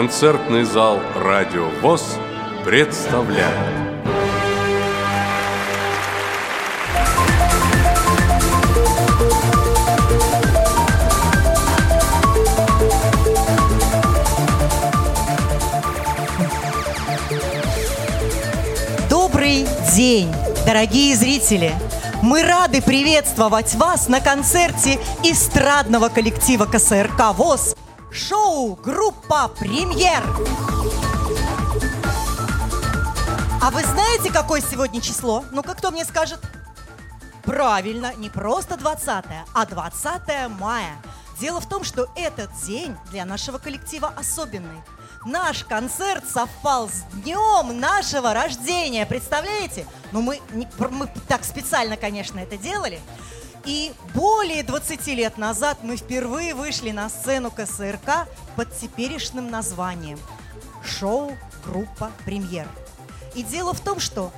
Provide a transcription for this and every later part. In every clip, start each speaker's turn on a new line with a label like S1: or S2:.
S1: Концертный зал «Радио ВОЗ» представляет
S2: Добрый день, дорогие зрители! Мы рады приветствовать вас на концерте эстрадного коллектива КСРК ВОЗ шоу группа «Премьер». А вы знаете, какое сегодня число? Ну-ка, кто мне скажет? Правильно, не просто 20 а 20 мая. Дело в том, что этот день для нашего коллектива особенный. Наш концерт совпал с днем нашего рождения. Представляете? Ну, мы, не, мы так специально, конечно, это делали. И более 20 лет назад мы впервые вышли на сцену КСРК под теперешним названием «Шоу Группа Премьер». И дело в том, что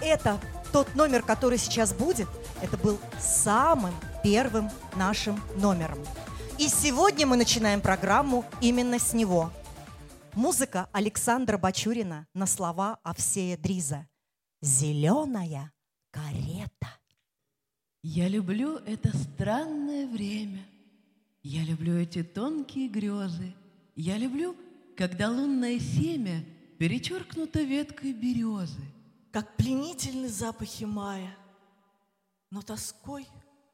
S2: это тот номер, который сейчас будет, это был самым первым нашим номером. И сегодня мы начинаем программу именно с него. Музыка Александра Бачурина на слова Овсея Дриза. «Зеленая карета».
S3: Я люблю это странное время. Я люблю эти тонкие грезы. Я люблю, когда лунное семя перечеркнуто веткой березы.
S4: Как пленительны запахи мая, но тоской,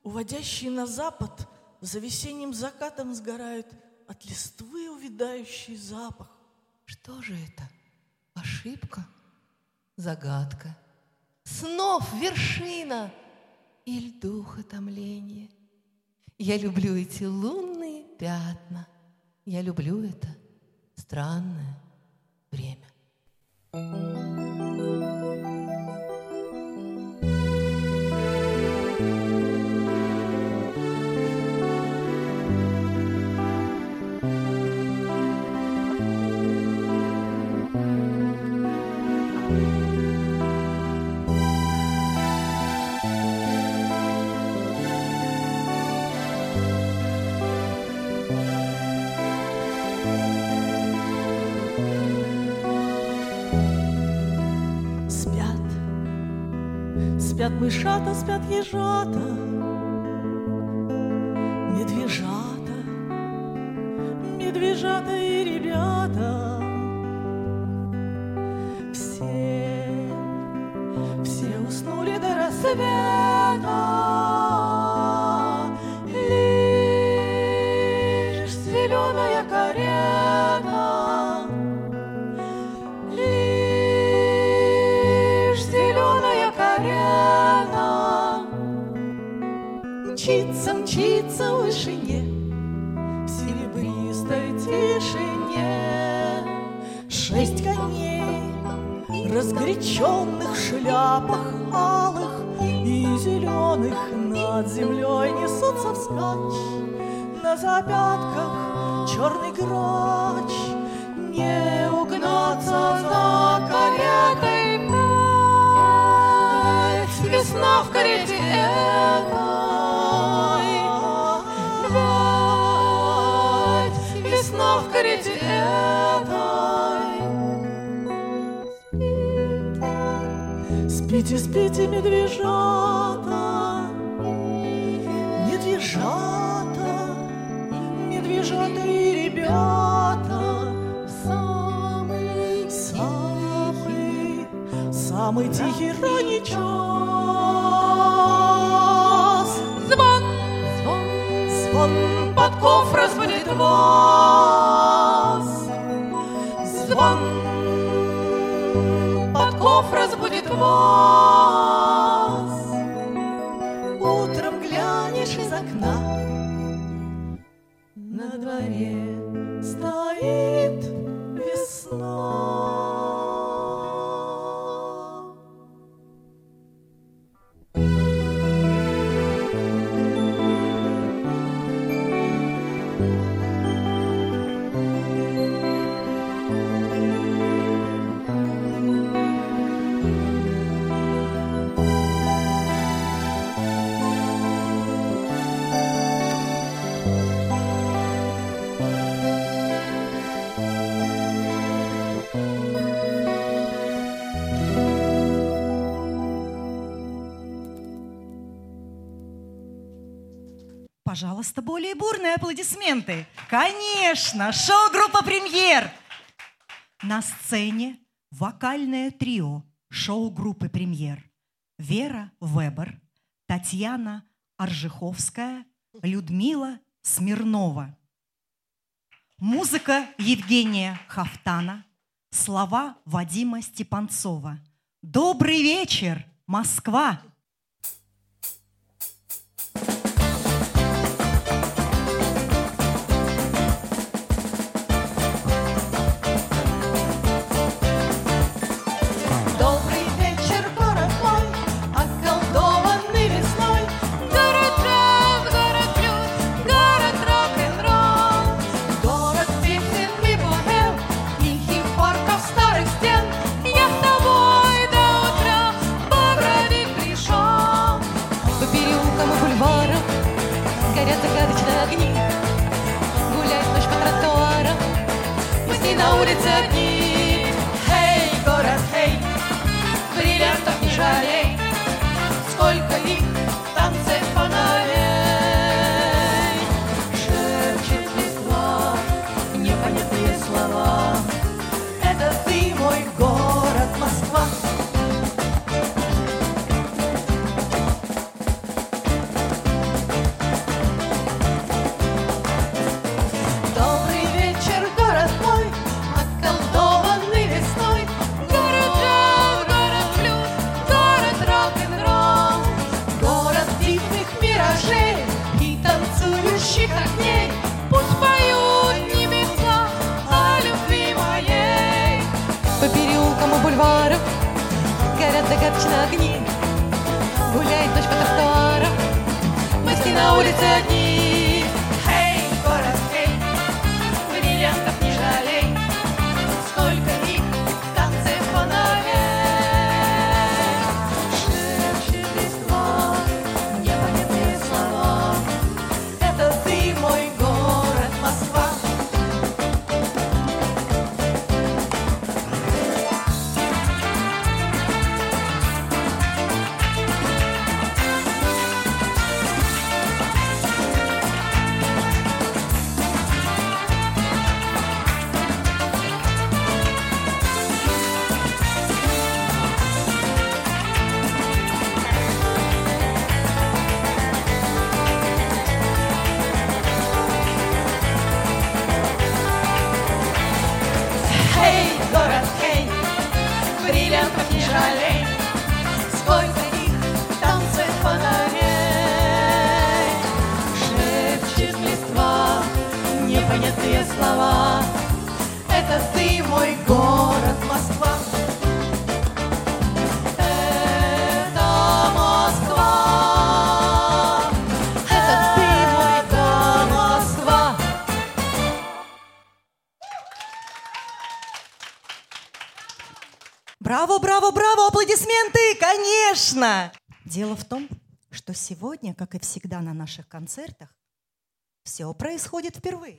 S4: уводящие на запад, за весенним закатом сгорают от листвы увядающий запах.
S5: Что же это? Ошибка? Загадка? Снов вершина — или духа томления. Я люблю эти лунные пятна. Я люблю это странное время.
S4: Спят мышата, спят ежата, медвежата, медвежата и ребята. Все, все уснули до рассвета. Разгоряченных шляпах алых и зеленых над землей несутся вскачь. На запятках черный грач, не угнаться за каретой пять. Весна в карете Спите, спите, медвежата, медвежата, медвежата и ребята. Самый, самый, самый тихий ранний час. Звон, звон, звон подков разбудит вас. Звон подков разбудит вас. Утром глянешь из окна, на дворе
S6: пожалуйста, более бурные аплодисменты. Конечно, шоу-группа «Премьер». На сцене вокальное трио шоу-группы «Премьер». Вера Вебер, Татьяна Аржиховская, Людмила Смирнова. Музыка Евгения Хафтана, слова Вадима Степанцова. Добрый вечер, Москва! Браво, браво, браво, аплодисменты, конечно! Дело в том, что сегодня, как и всегда на наших концертах, все происходит впервые.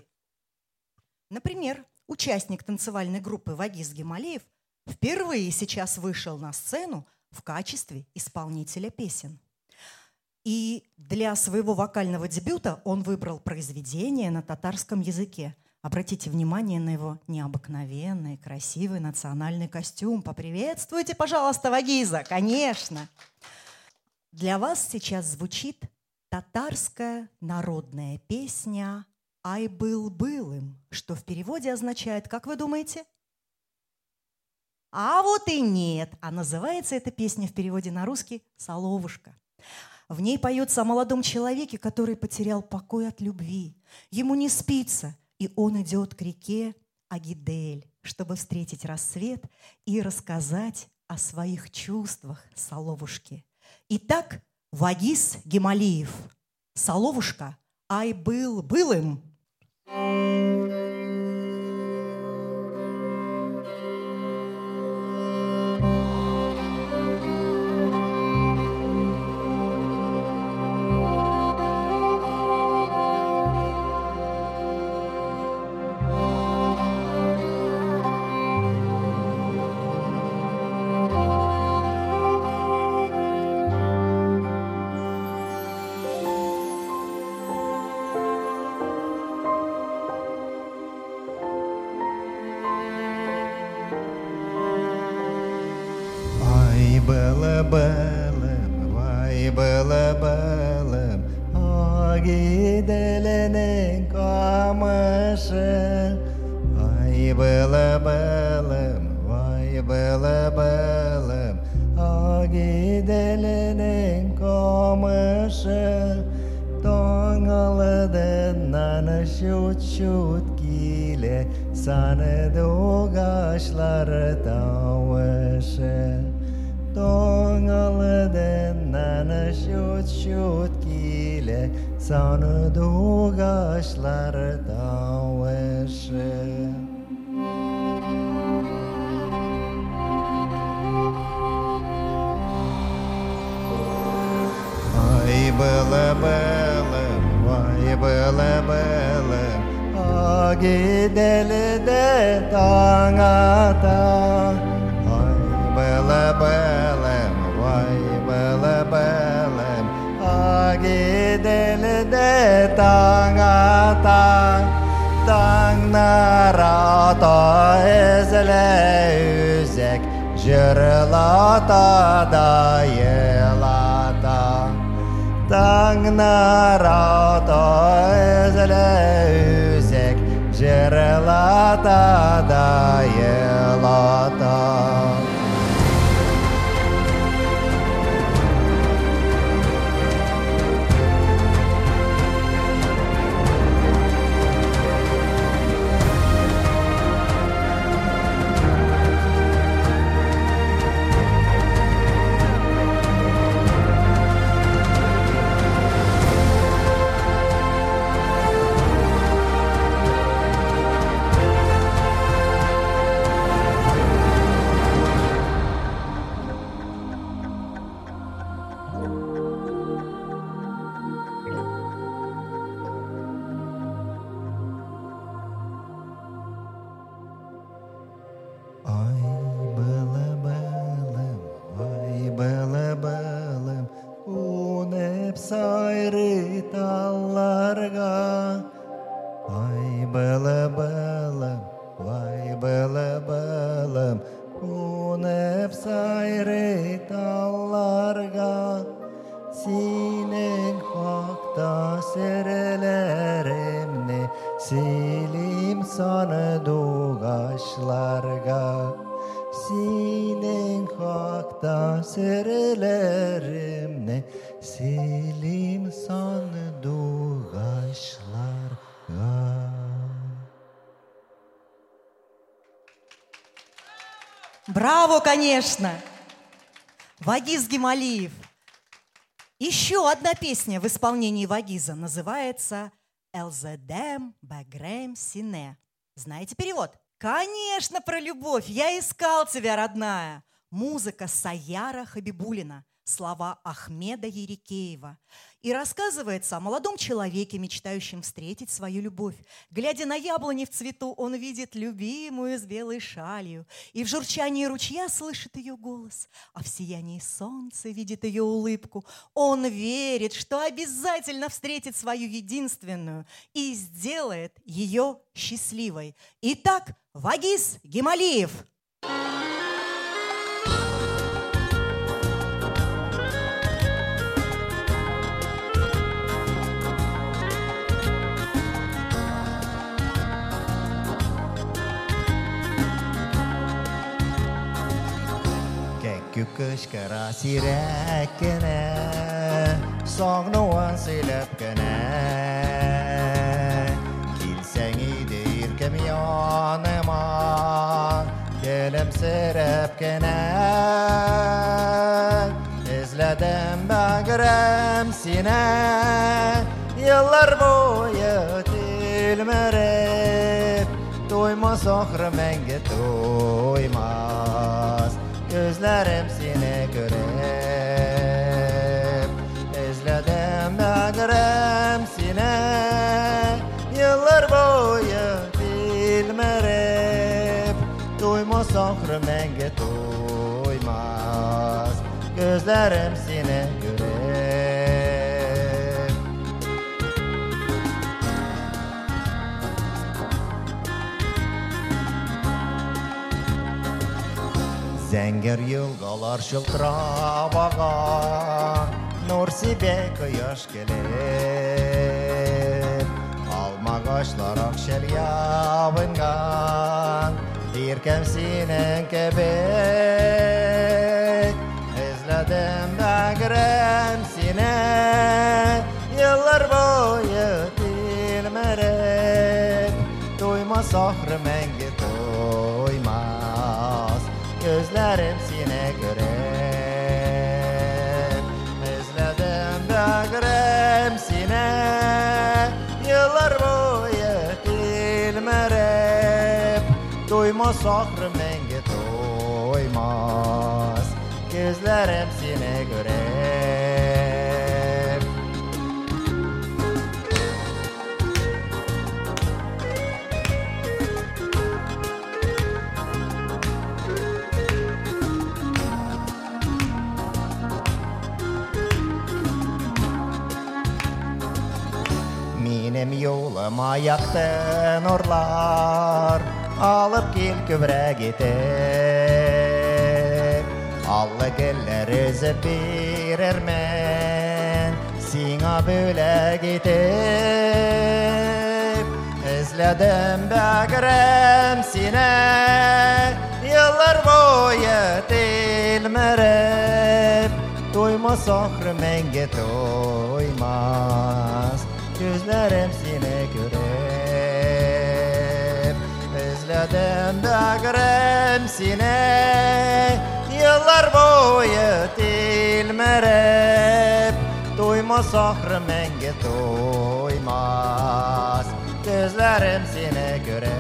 S6: Например, участник танцевальной группы Вагиз Гималеев впервые сейчас вышел на сцену в качестве исполнителя песен. И для своего вокального дебюта он выбрал произведение на татарском языке. Обратите внимание на его необыкновенный, красивый национальный костюм. Поприветствуйте, пожалуйста, Вагиза, конечно. Для вас сейчас звучит татарская народная песня «Ай был былым», что в переводе означает, как вы думаете? А вот и нет. А называется эта песня в переводе на русский «Соловушка». В ней поется о молодом человеке, который потерял покой от любви. Ему не спится, и он идет к реке Агидель, чтобы встретить рассвет и рассказать о своих чувствах Соловушке. Итак, Вагис Гималиев, Соловушка, ай был былым.
S7: Ай
S8: Tang na rato ezle üzek,
S2: jerelata. Конечно! Вагиз Гималиев. Еще одна песня в исполнении Вагиза называется «Элзедем Багрем Сине». Знаете перевод? Конечно, про любовь. Я искал тебя, родная. Музыка Саяра Хабибулина. Слова Ахмеда Ерикеева. И рассказывается о молодом человеке, мечтающем встретить свою любовь. Глядя на яблони в цвету, он видит любимую с белой шалью. И в журчании ручья слышит ее голос. А в сиянии солнца видит ее улыбку. Он верит, что обязательно встретит свою единственную и сделает ее счастливой. Итак, Вагис Гималиев.
S8: مشكراسي راكنا صغنا وانسي لبكنا كيلساني دير كميان ما كلام سربكنا izledim bağrım sine Yıllar boyu tilmerip Doymaz ohr menge doymaz Gözlerim seni görüp Özledim bağrım sine. Yıllar boyu bilmerip Doymaz ömrümenge doymaz Gözlerim Зәңгәр елгалар шылтырап ага Нур сибе кояш келеп Ал Yaşlar akşel yağıngan Dirkem sinen kebek Ezledim bägrem sine Yıllar boyu dilmerek Duymaz ahrı menge Gözlerimsine göre. Özledim de göremsine Yıllar boyu bilmerem Duymaz ahrım menge doymaz. Gözlerimsine göre. Benim yoluma yaktın nurlar Alıp gel köbre getir Allı geller özü birer men Sina böyle gitip Özledim bakırım sine Yıllar boyu dilmerip Duyma sohrı menge duymaz Gözlerim seni görüp Özledim de görüm seni Yıllar boyu dilmerip Duymaz ahır menge duymaz Gözlerim seni görüp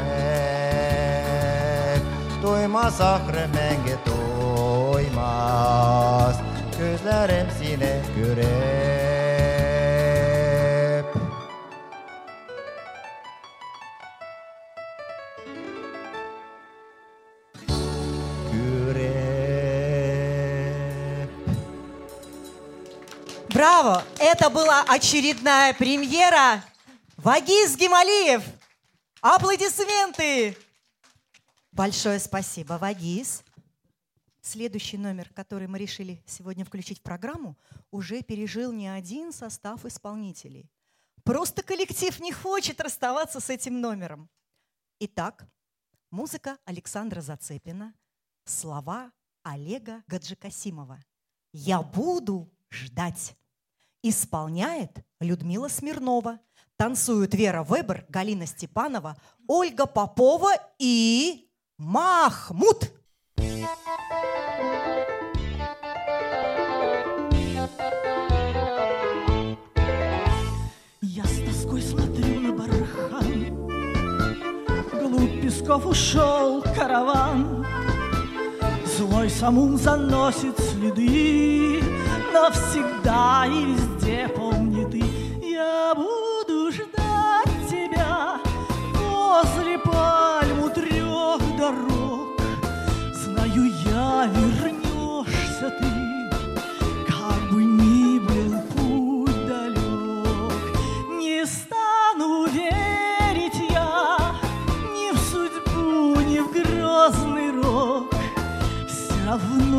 S8: Duymaz ahır menge duymaz Gözlerim seni görüp
S2: Браво! Это была очередная премьера. Вагиз Гималиев. Аплодисменты! Большое спасибо, Вагиз. Следующий номер, который мы решили сегодня включить в программу, уже пережил не один состав исполнителей. Просто коллектив не хочет расставаться с этим номером. Итак, музыка Александра Зацепина, слова Олега Гаджикасимова. «Я буду ждать». Исполняет Людмила Смирнова. Танцуют Вера Вебер, Галина Степанова, Ольга Попова и Махмуд.
S4: Я с тоской смотрю песков ушел караван. Злой самум заносит следы. Навсегда и везде помни ты. Я буду ждать тебя Возле пальму трех дорог. Знаю я, вернешься ты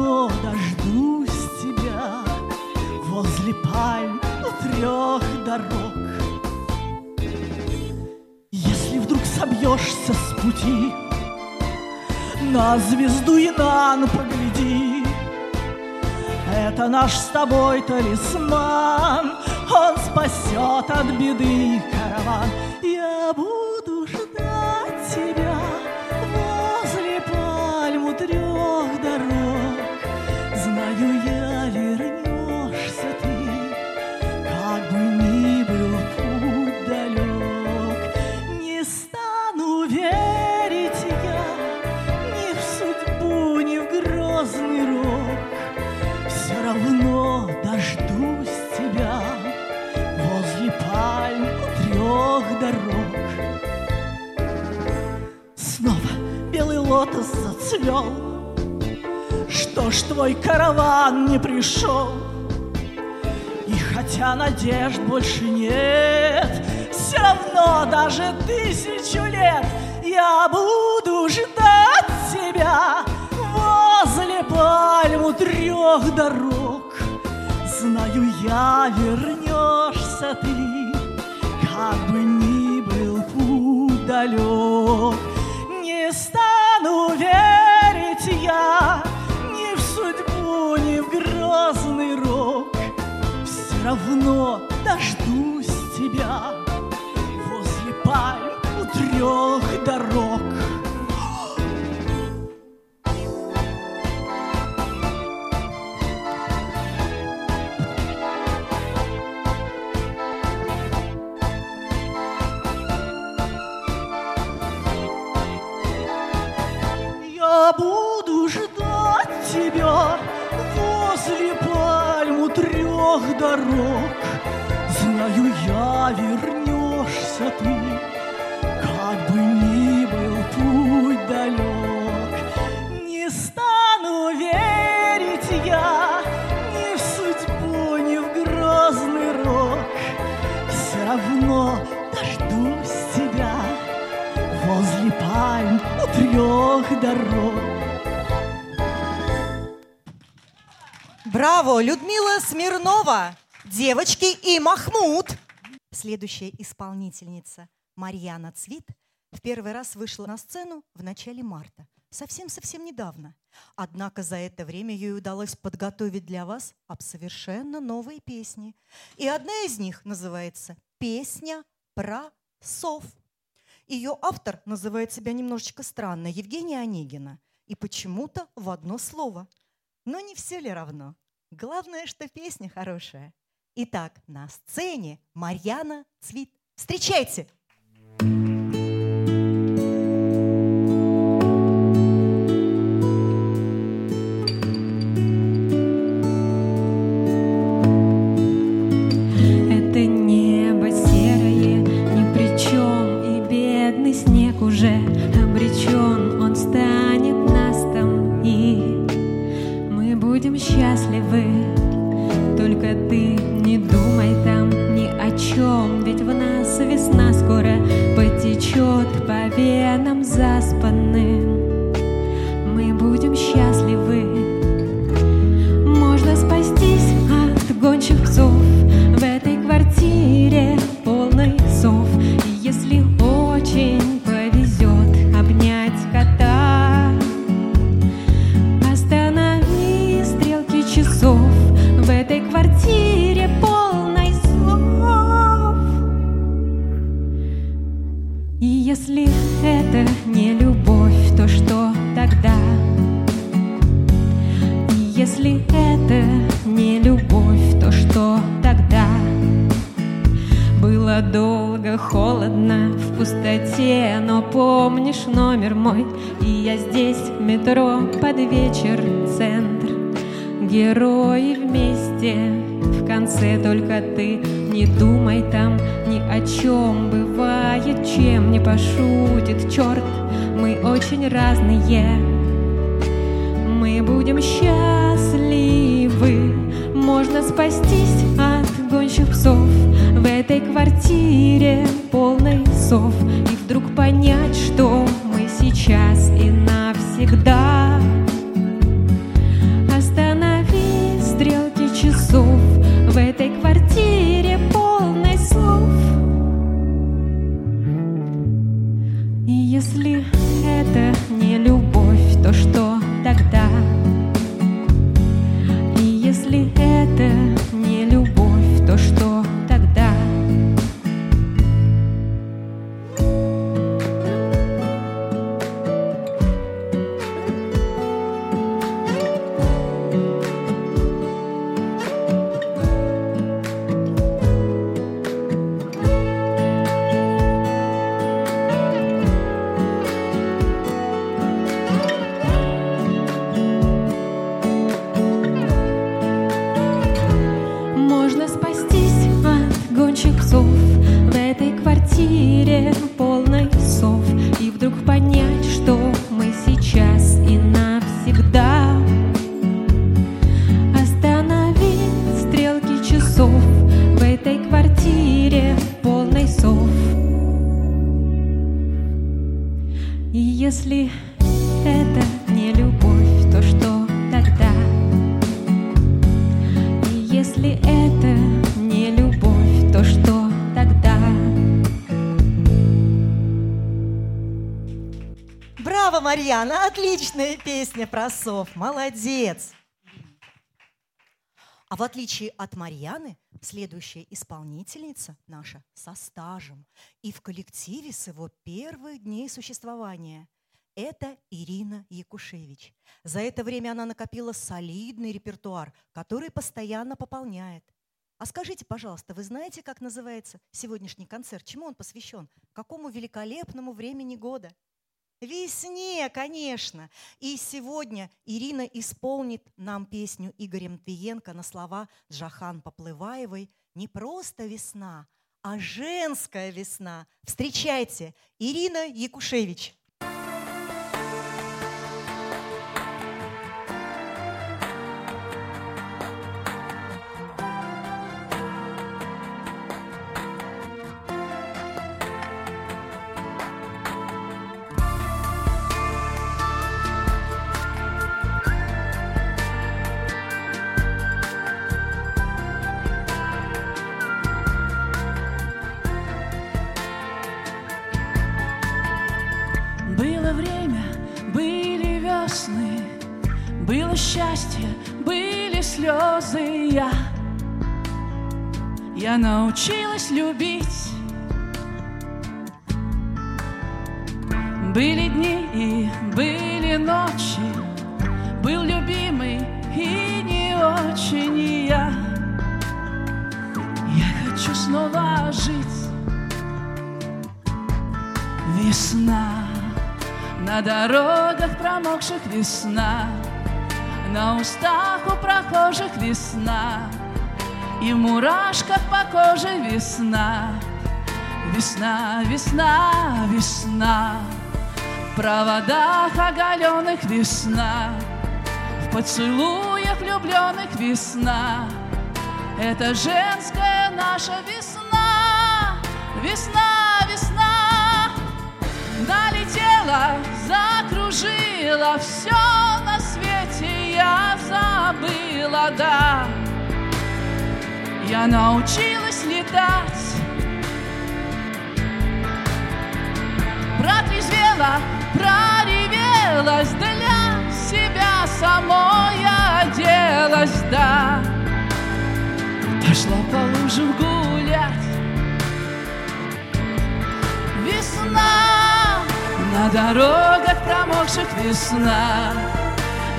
S4: дождусь тебя возле пальм у трех дорог. Если вдруг собьешься с пути, на звезду Инан погляди. Это наш с тобой талисман, Он спасет от беды караван. Я буду зацвел. Что ж твой караван не пришел? И хотя надежд больше нет, все равно даже тысячу лет я буду ждать тебя возле пальму трех дорог. Знаю я, вернешься ты, как бы ни был путь далек. Я ни в судьбу, ни в грозный рок. Все равно дождусь тебя возле пальм у трех дорог. Дорог. Знаю я, вернешься ты, как бы ни был путь далек. Не стану верить я ни в судьбу, ни в грозный рок. Все равно дождусь тебя возле пальм у трех дорог.
S2: Браво, Людмила Смирнова, девочки и Махмуд. Следующая исполнительница Марьяна Цвит в первый раз вышла на сцену в начале марта, совсем-совсем недавно. Однако за это время ей удалось подготовить для вас об совершенно новые песни. И одна из них называется «Песня про сов». Ее автор называет себя немножечко странно Евгения Онегина. И почему-то в одно слово. Но не все ли равно? Главное, что песня хорошая. Итак, на сцене Марьяна Цвит. Встречайте!
S9: Если это не любовь, то что тогда? Было долго холодно в пустоте, но помнишь номер мой, и я здесь в метро под вечер центр. Герои вместе, в конце только ты не думай там ни о чем бывает, чем не пошутит черт. Мы очень разные, мы будем счастливы. Можно спастись от гонщих псов в этой квартире полной сов и вдруг понять, что мы сейчас и навсегда.
S2: Отличная песня про сов. Молодец! А в отличие от Марьяны, следующая исполнительница наша со стажем и в коллективе с его первых дней существования. Это Ирина Якушевич. За это время она накопила солидный репертуар, который постоянно пополняет. А скажите, пожалуйста, вы знаете, как называется сегодняшний концерт? Чему он посвящен? Какому великолепному времени года? Весне, конечно. И сегодня Ирина исполнит нам песню Игоря Матвиенко на слова Джахан Поплываевой «Не просто весна, а женская весна». Встречайте, Ирина Якушевич.
S3: Научилась любить. Были дни и были ночи, был любимый и не очень и я. Я хочу снова жить. Весна на дорогах промокших весна, на устах у прохожих весна, и мурашках по коже весна. Весна, весна, весна, в проводах оголенных весна, в поцелуях влюбленных весна. Это женская наша весна, весна, весна. Налетела, закружила, все на свете я забыла, да. Я научилась летать, протрезвела, проревелась для себя самой оделась, да. Пошла по лужам гулять, Весна. На дорогах промокших весна,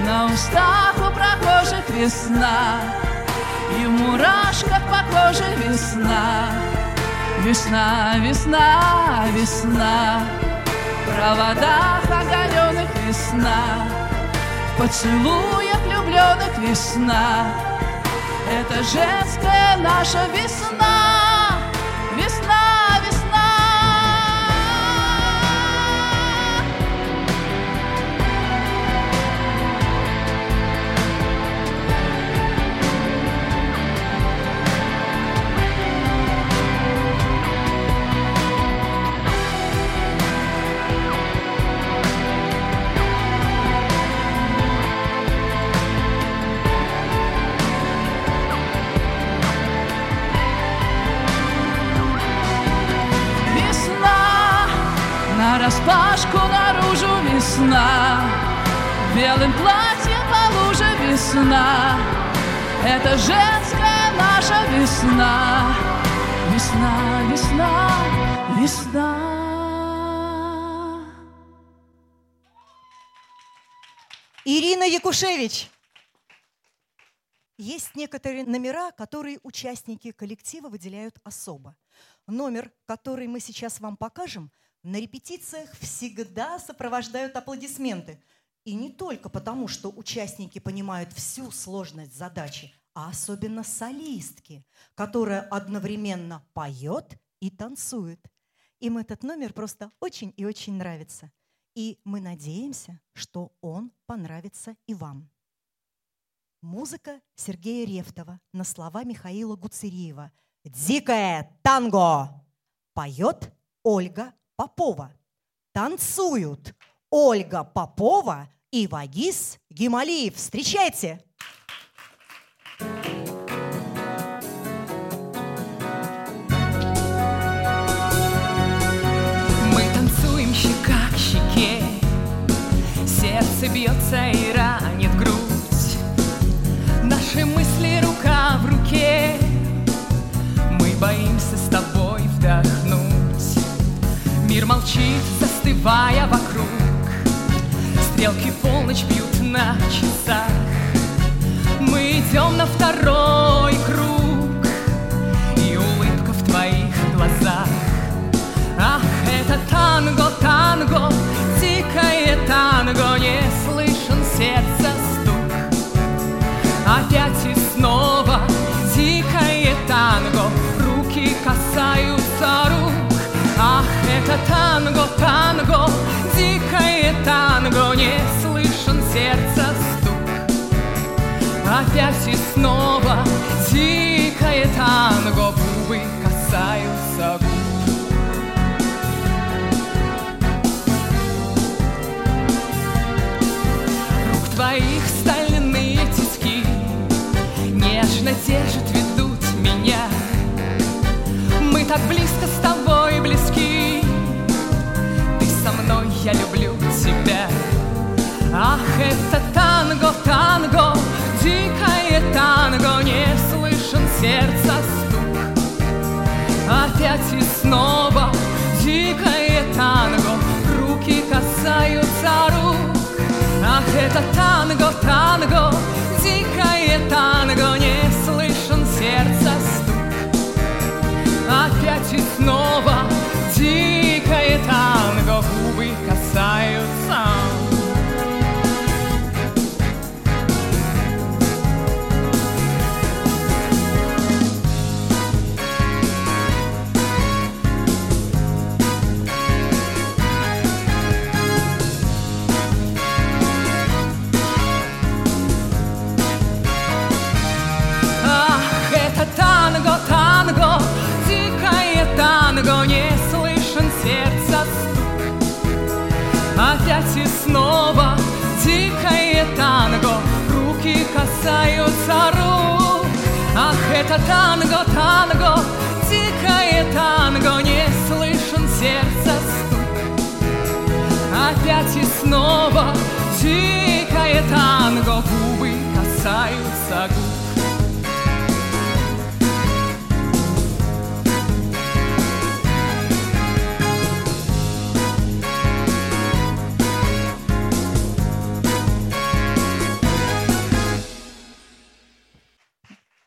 S3: на устах у прохожих весна, и в мурашках по коже весна. Весна, весна, весна, в проводах оголенных весна, в поцелуях влюбленных весна. Это женская наша весна, распашку наружу весна, белым платьем по луже весна. Это женская наша весна, весна, весна, весна.
S2: Ирина Якушевич. Есть некоторые номера, которые участники коллектива выделяют особо. Номер, который мы сейчас вам покажем, на репетициях всегда сопровождают аплодисменты. И не только потому, что участники понимают всю сложность задачи, а особенно солистки, которая одновременно поет и танцует. Им этот номер просто очень и очень нравится. И мы надеемся, что он понравится и вам. Музыка Сергея Ревтова на слова Михаила Гуцериева. «Дикое танго» поет Ольга Попова. Танцуют Ольга Попова и Вагис Гималиев. Встречайте!
S10: Мы танцуем щека к щеке сердце бьется и ранит молчит, застывая вокруг, стрелки полночь бьют на часах. Мы идем на второй круг, и улыбка в твоих глазах. Ах, это танго, танго, дикое танго, не слышен сердца танго, дикое танго, не слышен сердца стук. Опять и снова дикое танго, губы касаются губ. Рук твоих стальные тиски Нежно держат, ведут меня Мы так близко с тобой я люблю тебя. Ах, это танго, танго Дикое танго Не слышен сердца стук. Опять и снова Дикое танго Руки касаются рук. Ах, это танго, танго, дикое танго, дикое танго, губы касаются губ.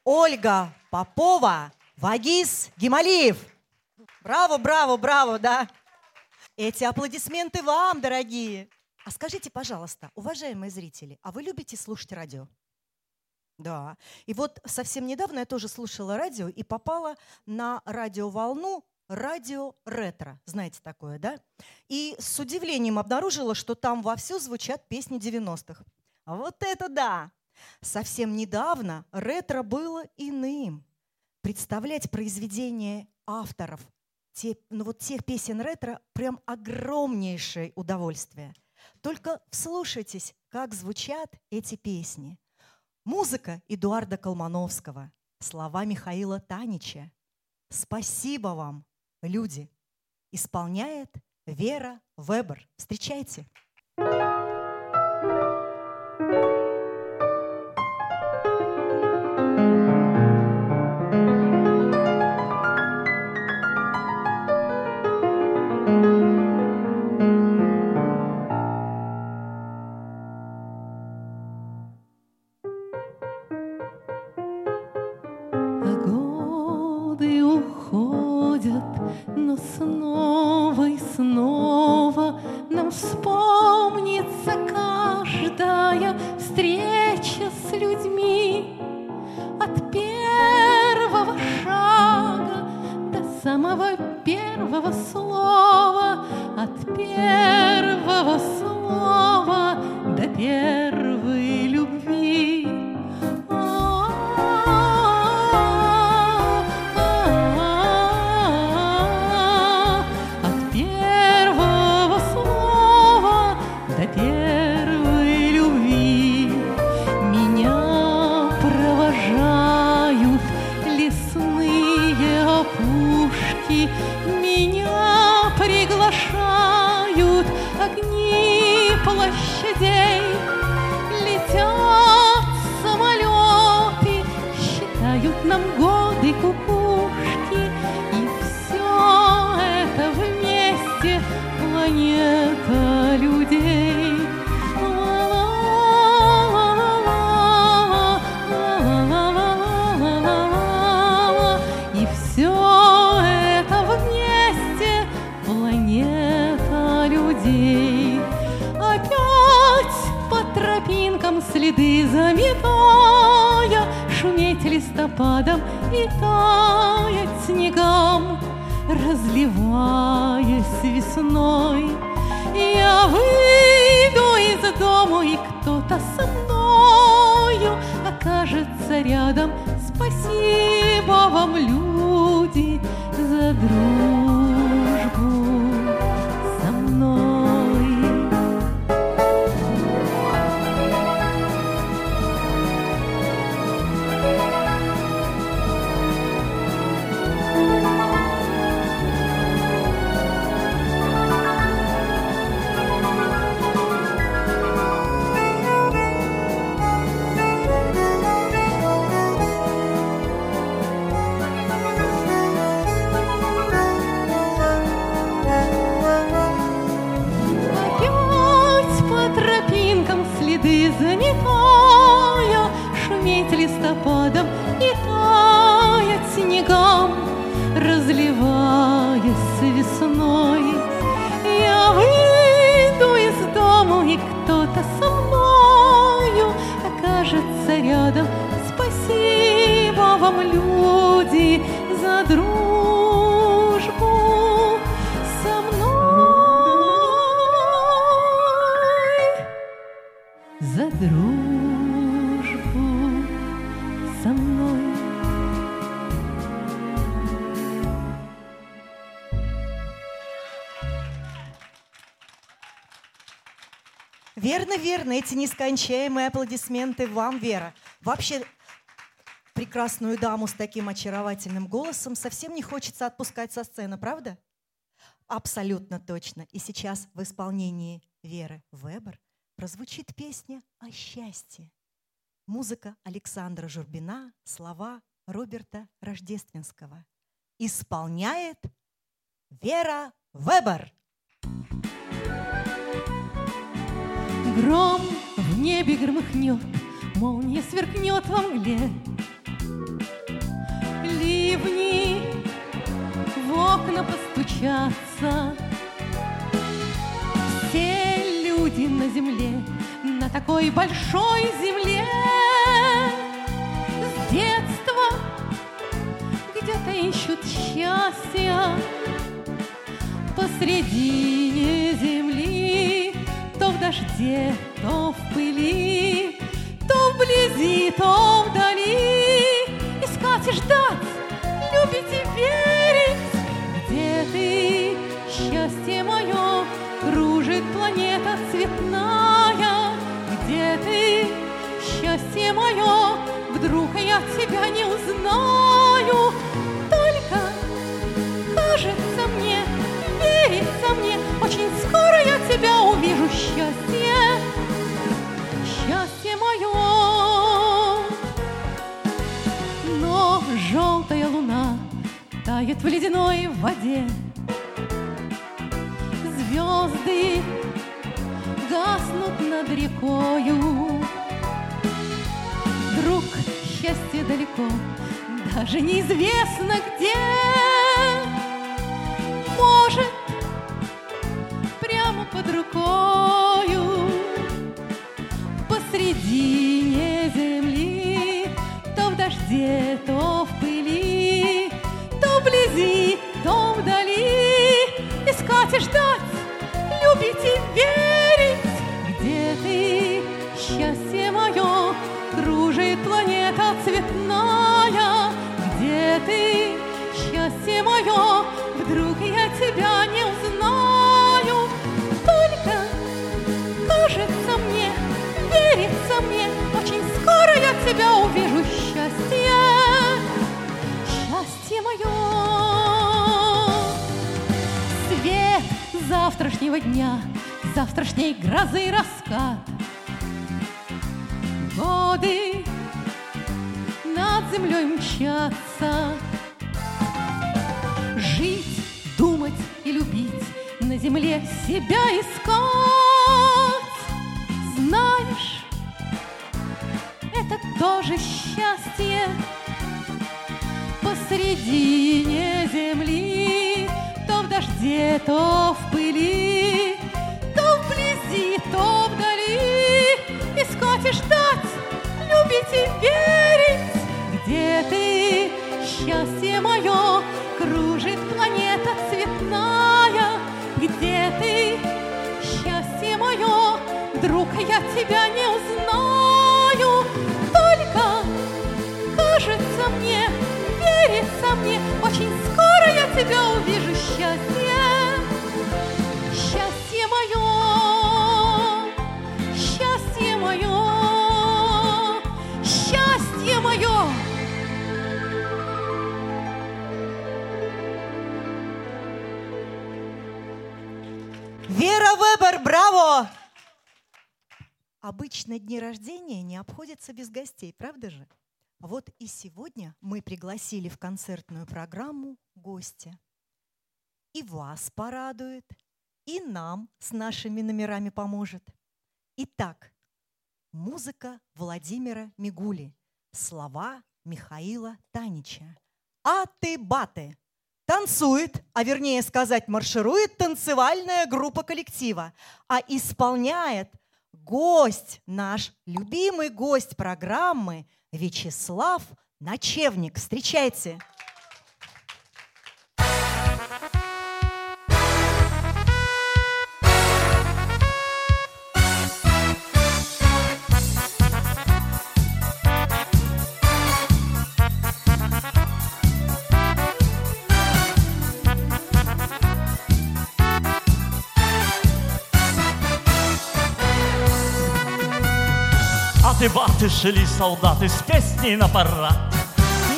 S2: Ольга Попова, Вагис Гималиев. Браво, браво, браво, да. Эти аплодисменты вам, дорогие. А скажите, пожалуйста, уважаемые зрители, а вы любите слушать радио? Да. И вот совсем недавно я тоже слушала радио и попала на радиоволну радио ретро. Знаете такое, да? И с удивлением обнаружила, что там вовсю звучат песни 90-х. А Вот это да! Совсем недавно ретро было иным. Представлять произведения авторов, те, ну вот тех песен ретро, прям огромнейшее удовольствие. Только вслушайтесь, как звучат эти песни. Музыка Эдуарда Колмановского, слова Михаила Танича. Спасибо вам, люди. Исполняет Вера Вебер. Встречайте.
S6: А снова нам вспомнится каждая встреча с людьми. От первого шага до самого первого слова, от первого слова
S2: Эти нескончаемые аплодисменты вам, Вера. Вообще, прекрасную даму с таким очаровательным голосом совсем не хочется отпускать со сцены, правда? Абсолютно точно. И сейчас в исполнении Веры Вебер прозвучит песня о счастье. Музыка Александра Журбина, слова Роберта Рождественского. Исполняет Вера Вебер.
S6: Гром в небе громыхнет, молния сверкнет во мгле. Ливни в окна постучатся. Все люди на земле, на такой большой земле. С детства где-то ищут счастья посредине земли, в дожде, то в пыли, то вблизи, то вдали. Искать и ждать, любить и верить, где ты, счастье мое, кружит планета цветная, где ты, счастье мое, вдруг я тебя не узнаю, только кажется мне, очень скоро я тебя увижу, счастье, счастье мое. Но желтая луна тает в ледяной воде, звезды гаснут над рекою. Вдруг счастье далеко, даже неизвестно где. Может, под рукою, посредине земли, то в дожде, то в пыли, то вблизи, то вдали. Искать и ждать, любить и верить, где ты, счастье мое, кружит планета цветная, где ты, счастье мое, вдруг я тебя не тебя увижу, счастье, счастье мое. Свет завтрашнего дня завтрашней грозы раскат. Годы над землей мчатся. Жить, думать и любить, на земле себя искать. Знаешь, тоже счастье посредине земли, то в дожде, то в пыли, то вблизи, то вдали. Искать и ждать, любить и верить, где ты, счастье мое, кружит планета цветная, где ты, счастье мое, друг, я тебя не узнаю, мне, очень скоро я тебя увижу, счастье, счастье мое, счастье мое, счастье мое.
S2: Вера Вебер, браво! Обычно дни рождения не обходятся без гостей, правда же? Вот и сегодня мы пригласили в концертную программу гостя. И вас порадует, и нам с нашими номерами поможет. Итак, музыка Владимира Мигули, слова Михаила Танича. Аты-баты. Танцует, а вернее сказать, марширует танцевальная группа коллектива, а исполняет гость, наш любимый гость программы Вячеслав Ночевник. Встречайте!
S11: А ты баты шли солдаты с песней на парад.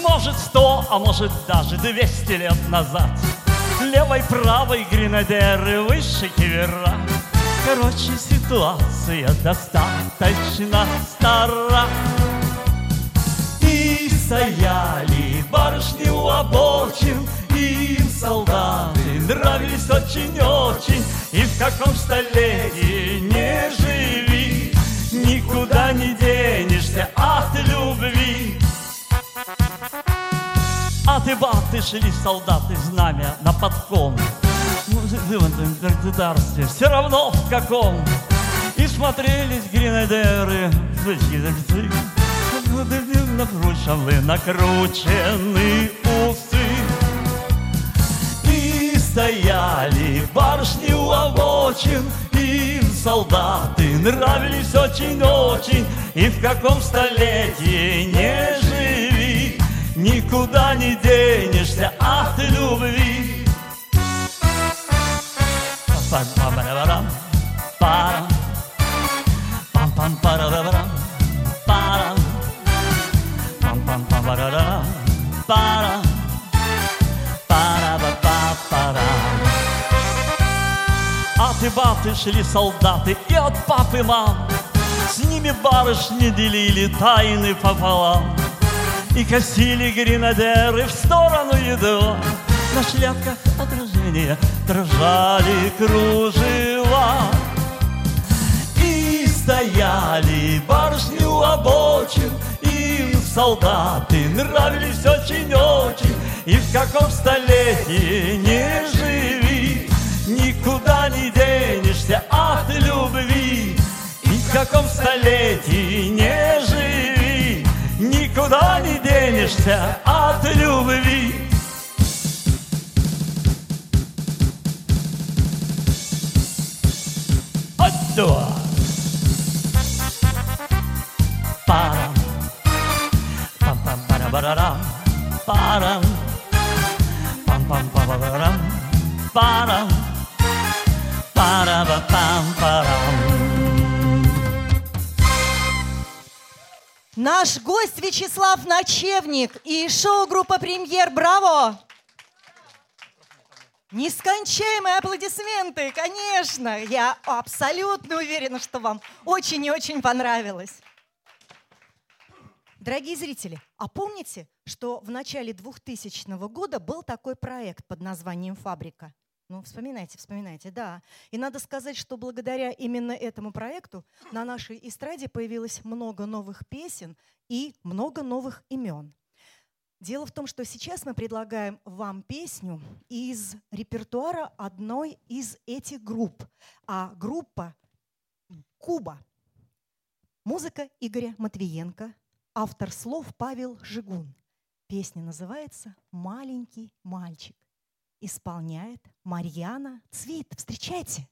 S11: Может сто, а может даже двести лет назад. Левой, правой гренадеры, выше кивера. Короче, ситуация достаточно стара. И стояли барышни у обочин И им солдаты нравились очень-очень. И в каком столетии не живи Никуда не денешься. От любви. А ты баты шли солдаты знамя на подком в государстве все равно в каком. И смотрелись гренадеры Накручены, накручены усы. И стояли барышни у обочин солдаты нравились очень-очень И в каком столетии не живи Никуда не денешься от любви. Пам-пам-парам, А ты баты шли солдаты и от папы мам. С ними барышни делили тайны пополам И косили гренадеры в сторону едва На шляпках отражения дрожали кружева И стояли барышни у обочин. Им солдаты нравились очень-очень И в каком столетии не живи Никуда не денешься от любви И в каком столетии не живи Никуда не денешься от любви Отдуа. Парам. Пам-пам-пара-барарам. Парам. Пам-пам-па-барарам. Парам.
S2: Наш гость Вячеслав Ночевник и шоу-группа «Премьер». Браво!
S9: Нескончаемые аплодисменты, конечно. Я абсолютно уверена, что вам очень и очень понравилось. Дорогие зрители, а помните, что в начале 2000 года был такой проект под названием «Фабрика»? Ну, вспоминайте, вспоминайте, да. И надо сказать, что благодаря именно этому проекту на нашей эстраде появилось много новых песен и много новых имен. Дело в том, что сейчас мы предлагаем вам песню из репертуара одной из этих групп. А группа «Куба». Музыка Игоря Матвиенко, автор слов Павел Жигун. Песня называется «Маленький мальчик». Исполняет Марьяна Цвит. Встречайте!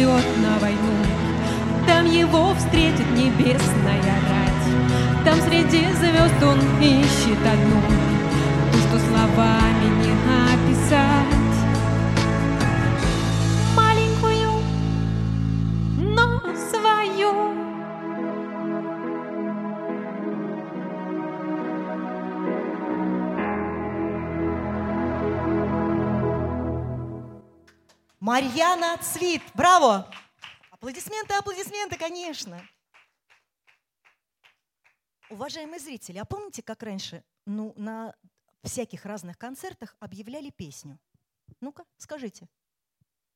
S2: Идет на войну, Там его встретит небесная рать. Там среди звезд он ищет одну,
S9: Марьяна Цвит. Браво! Аплодисменты, аплодисменты, конечно. Уважаемые зрители, а помните, как раньше ну, на
S2: всяких разных концертах объявляли песню? Ну-ка, скажите.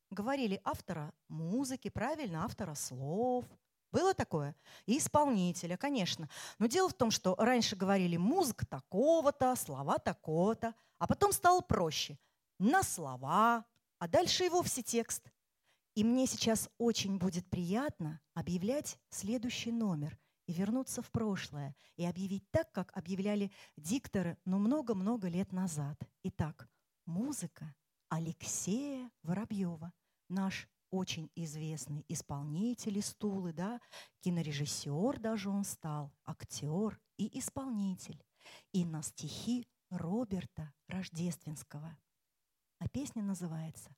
S2: Говорили автора музыки, правильно, автора слов. Было такое? И исполнителя, конечно. Но дело в том, что раньше говорили музыка такого-то, слова такого-то, а потом стало проще. На слова, а дальше и вовсе текст. И мне сейчас очень будет приятно объявлять следующий номер и вернуться в прошлое, и объявить так, как объявляли дикторы, ну, много-много лет назад. Итак, музыка Алексея Воробьева, наш очень известный исполнитель из Тулы, да, кинорежиссер даже он стал, актер и исполнитель. И на стихи Роберта Рождественского. А песня называется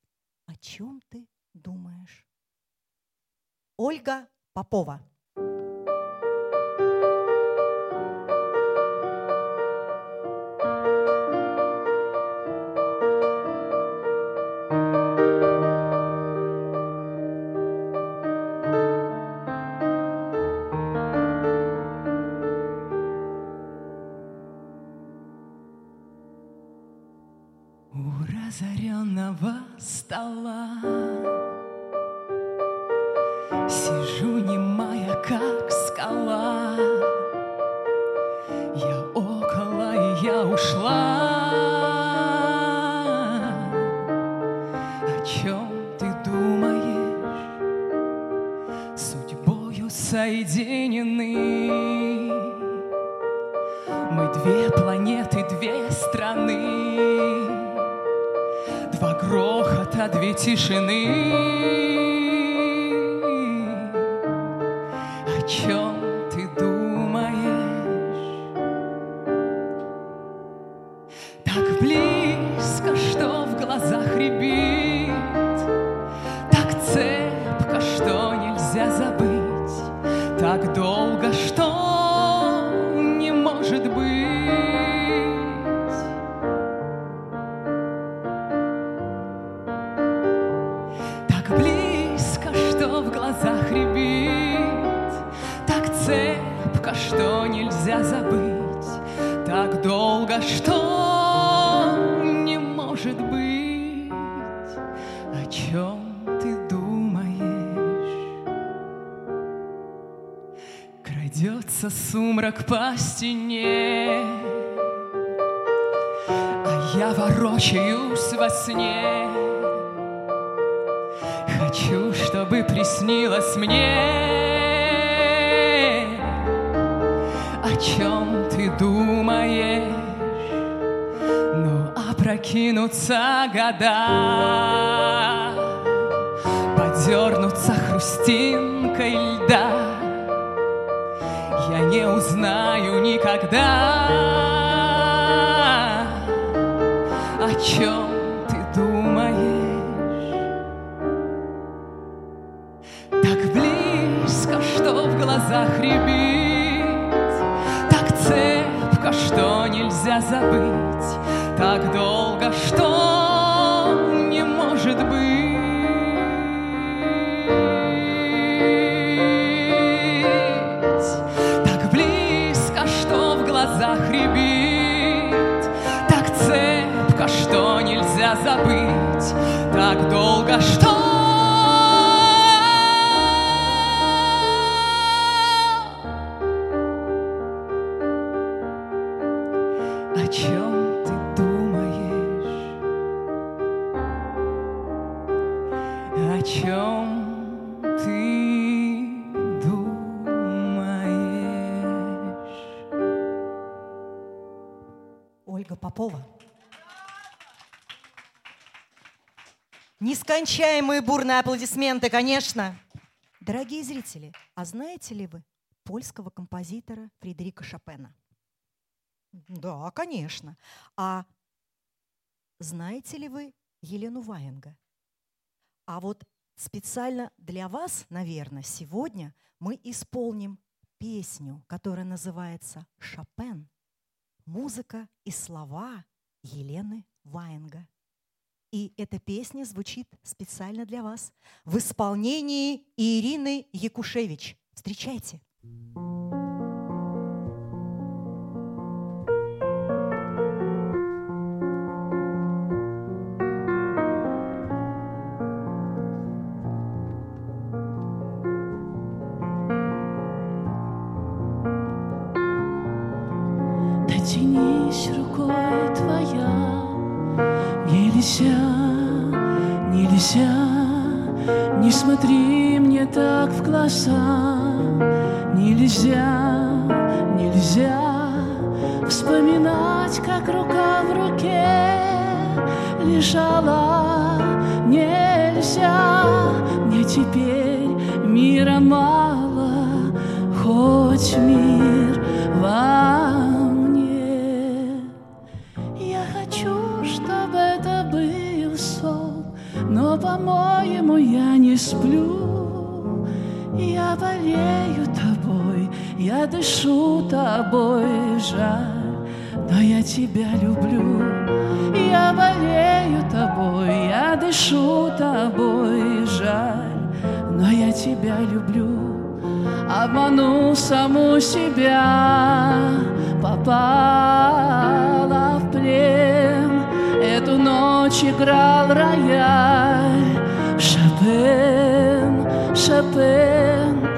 S2: «О чем ты думаешь?» Ольга Попова.
S10: Так долго, что не может быть. Так близко, что в глазах рябит, Так цепко, что нельзя забыть, Так долго, что Крадется сумрак по стене, А я ворочаюсь во сне. Хочу, чтобы приснилось мне, о чем ты думаешь, но опрокинутся года, подернутся хрустинкой льда, не узнаю никогда, о чем ты думаешь. Так близко, что в глазах рябит, Так цепко, что нельзя забыть, Так долго, что не может быть. Забыть, Так долго, что
S2: Нескончаемые бурные аплодисменты, конечно. Дорогие зрители, а знаете ли вы польского композитора Фредерика Шопена? Да, конечно. А знаете ли вы Елену Ваенга? А вот специально для вас, наверное, сегодня мы исполним песню, которая называется «Шопен». Музыка и слова Елены Ваенга. И эта песня звучит специально для вас в исполнении Ирины Якушевич. Встречайте.
S3: Нельзя, смотри мне так в глаза. Нельзя, нельзя вспоминать, как рука в руке лежала. Нельзя, мне теперь мира мало, хоть мир во мне. Я хочу, чтобы это был сон, но, по-моему, я сплю. Я болею тобой, я дышу тобой, жаль, но я тебя люблю. Я болею тобой, я дышу тобой, жаль, но я тебя люблю. Обману саму себя, попала в плен. Эту ночь играл рояль, Шопен, Шопен,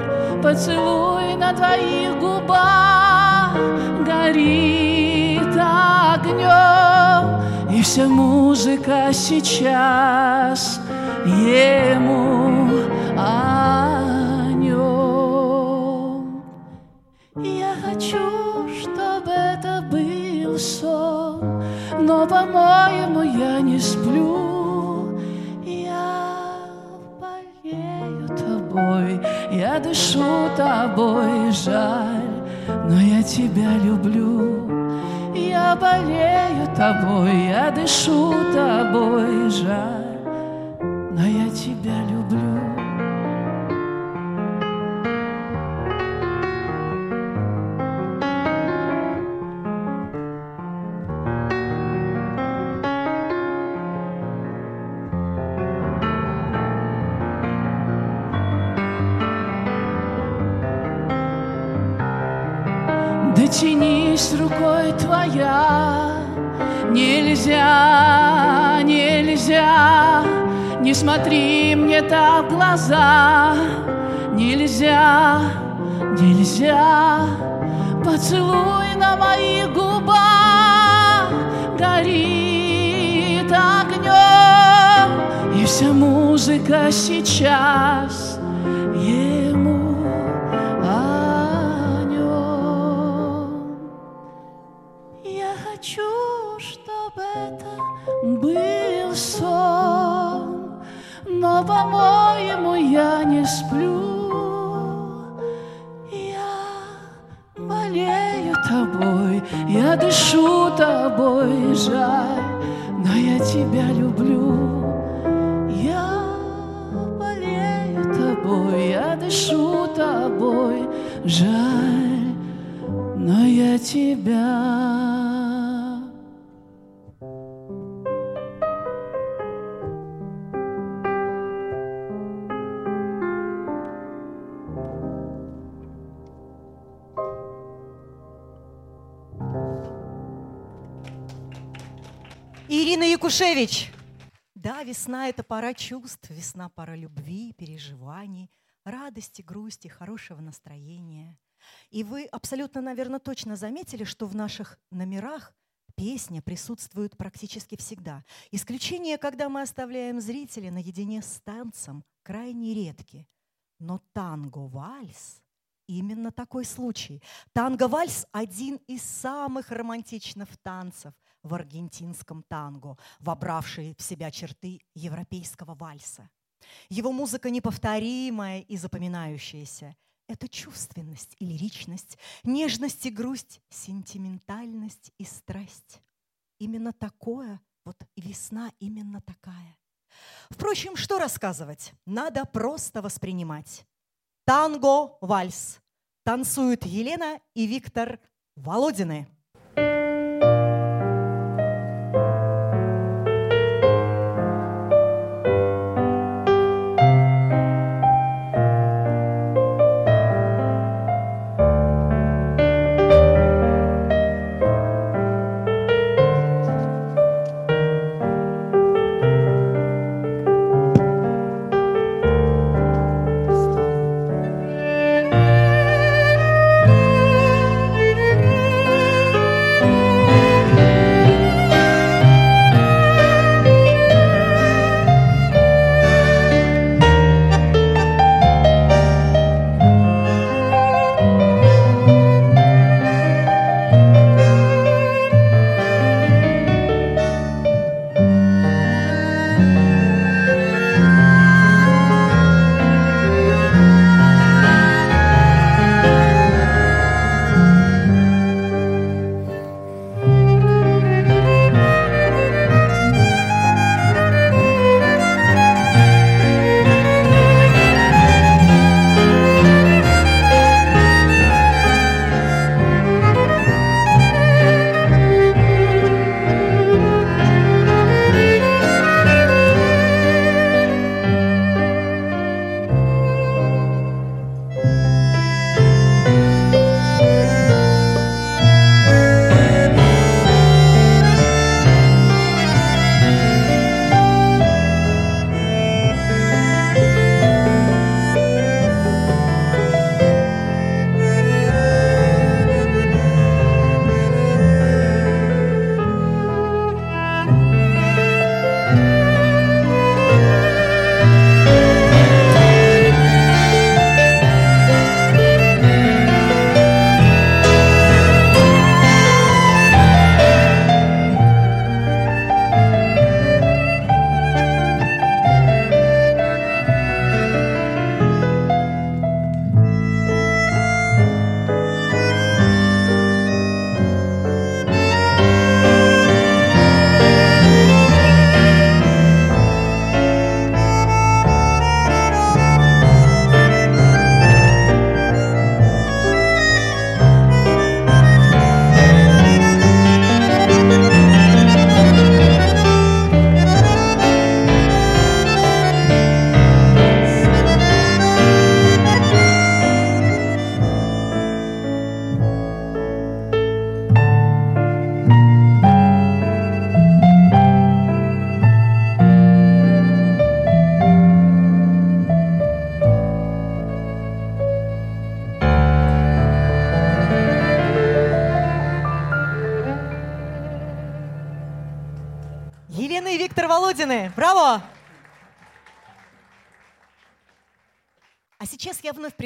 S3: поцелуй на твоих губах горит огнем, и вся музыка сейчас ему о нем. Я хочу, чтобы это был сон, но, по-моему, я не сплю. Я дышу тобой, жаль, но я тебя люблю. Я болею тобой, я дышу тобой, жаль, но я тебя люблю. Дотянись рукой твоя, нельзя, нельзя, не смотри мне так в глаза, нельзя, нельзя, поцелуй на моих губах. Горит огнем, и вся музыка сейчас хочу, чтобы это был сон, но, по-моему, я не сплю. Я болею тобой, я дышу тобой, жаль, но я тебя люблю. Я болею тобой, я дышу тобой, жаль, но я тебя.
S2: Якушевич. Да, весна – это пора чувств, весна – пора любви, переживаний, радости, грусти, хорошего настроения. И вы абсолютно, наверное, точно заметили, что в наших номерах песня присутствует практически всегда. Исключение, когда мы оставляем зрителя наедине с танцем, крайне редки. Но танго-вальс – именно такой случай. Танго-вальс – один из самых романтичных танцев в аргентинском танго, вобравший в себя черты европейского вальса. Его музыка неповторимая и запоминающаяся. Это чувственность и лиричность, нежность и грусть, сентиментальность и страсть. Именно такое, вот весна именно такая. Впрочем, что рассказывать? Надо просто воспринимать. Танго, вальс. Танцуют Елена и Виктор Володины.
S5: Thank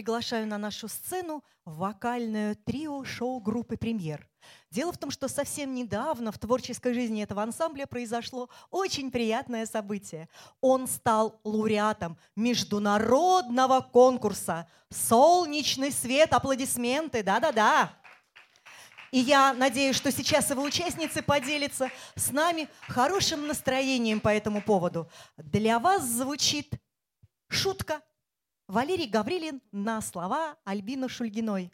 S6: приглашаю на нашу сцену вокальное трио шоу-группы «Премьер». Дело в том, что совсем недавно в творческой жизни этого ансамбля произошло очень приятное событие. Он стал лауреатом международного конкурса «Солнечный свет». Аплодисменты, да-да-да. И я надеюсь, что сейчас его участницы поделятся с нами хорошим настроением по этому поводу. Для вас звучит шутка Валерий Гаврилин на слова Альбины Шульгиной.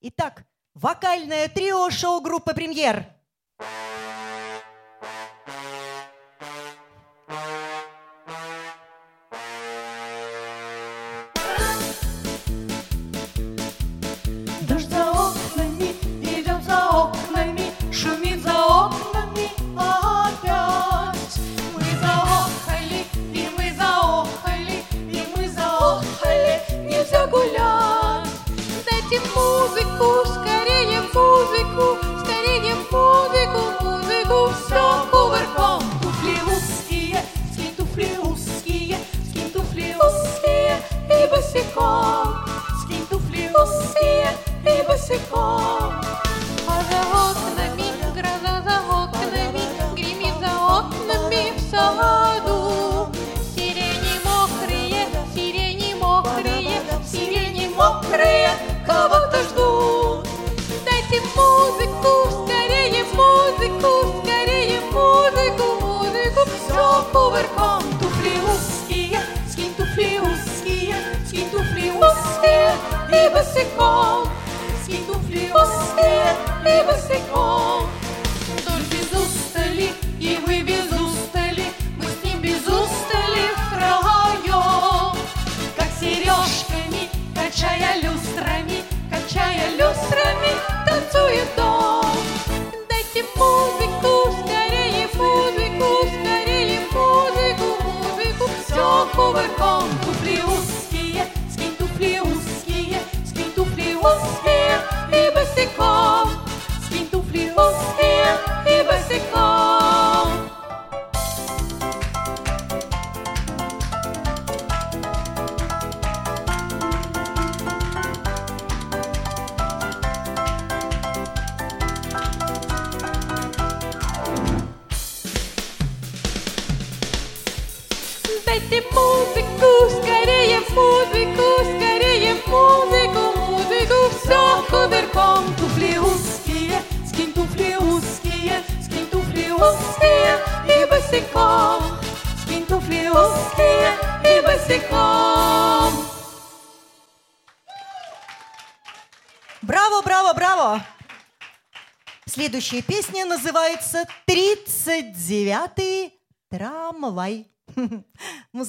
S6: Итак, вокальное трио шоу-группы «Премьер». Премьер.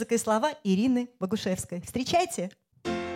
S6: музыка и слова Ирины Богушевской. Встречайте!
S2: Встречайте!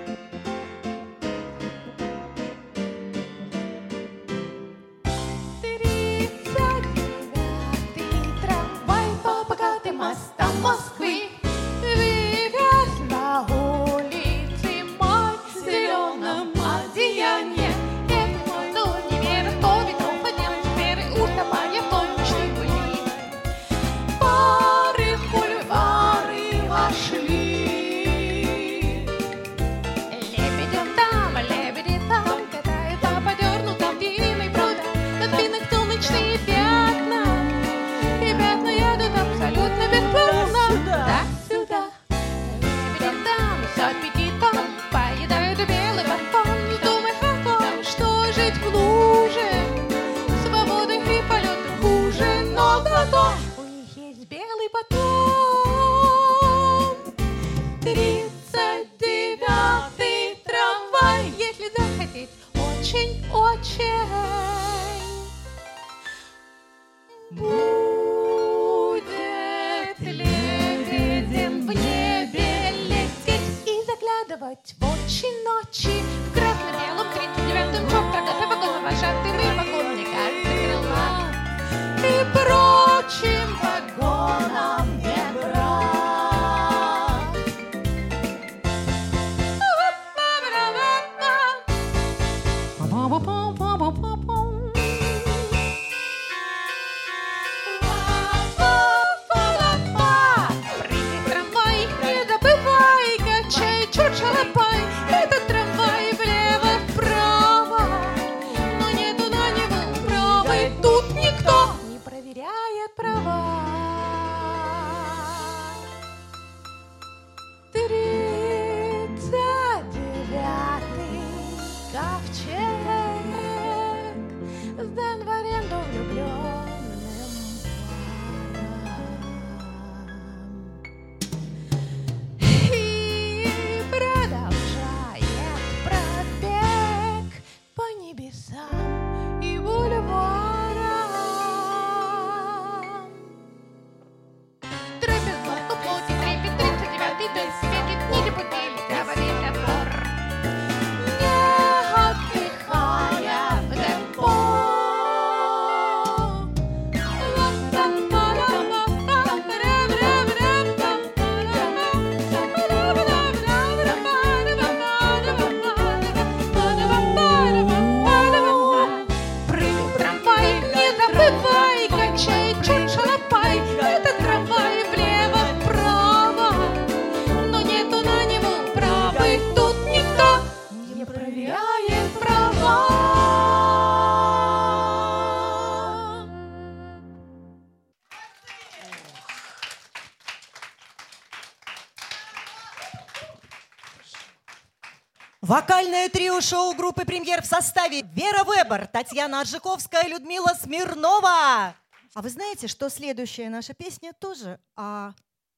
S2: Трио шоу группы «Премьер» в составе Вера Вебер, Татьяна Аджиковская, Людмила Смирнова. А вы знаете, что следующая наша песня тоже о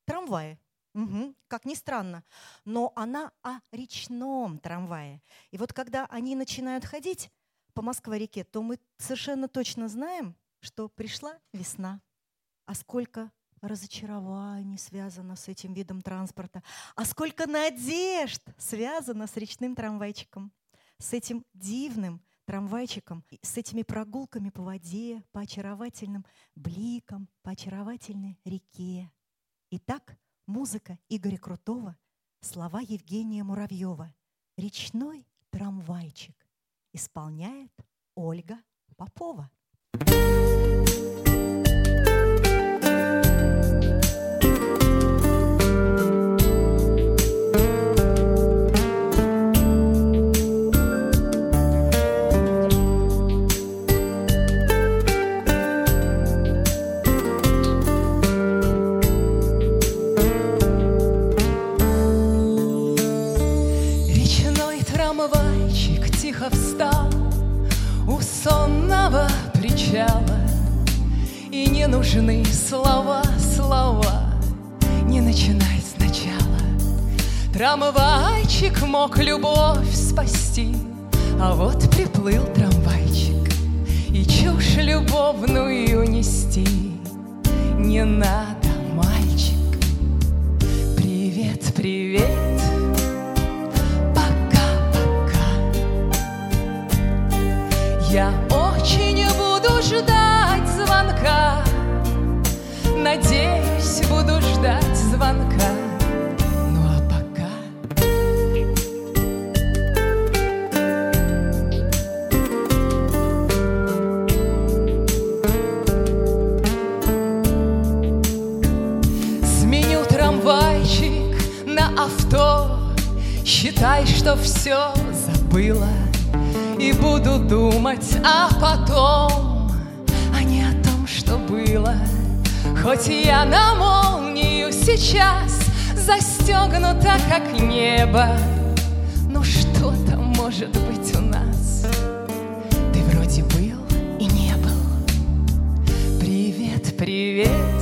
S2: трамвае? Мгм, как ни странно. Но она о речном трамвае. И вот когда они начинают ходить по Москва-реке, то мы совершенно точно знаем, что пришла весна. А сколько разочарований связано с этим видом транспорта, а сколько надежд связано с речным трамвайчиком, с этим дивным трамвайчиком, с этими прогулками по воде, по очаровательным бликам, по очаровательной реке. Итак, музыка Игоря Крутого, слова Евгения Муравьева. «Речной трамвайчик» исполняет Ольга Попова.
S10: Речной причала, И не нужны слова, слова, не начинай сначала. Трамвайчик мог любовь спасти, а вот приплыл трамвайчик, и чушь любовную нести не надо, мальчик. Привет, привет, пока-пока. Я ждать звонка. Надеюсь, буду ждать звонка. Ну а пока Сменю трамвайчик на авто Считай, что все забыла И буду думать о потом было Хоть я на молнию сейчас Застегнута, как небо Ну что там может быть у нас? Ты вроде был и не был. Привет, привет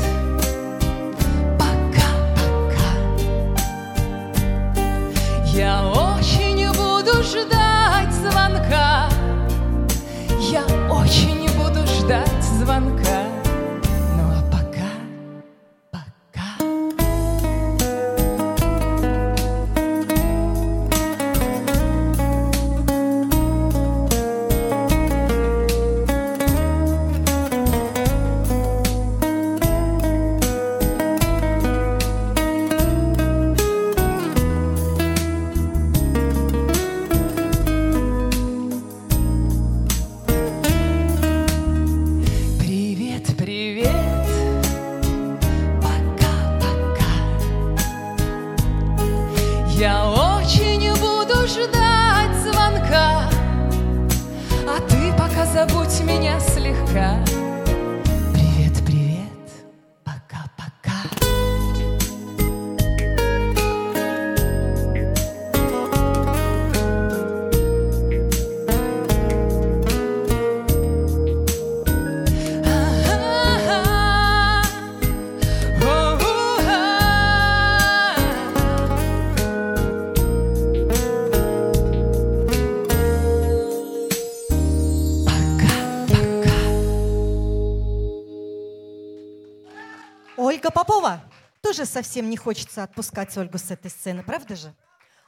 S2: совсем не хочется отпускать Ольгу с этой сцены, правда же?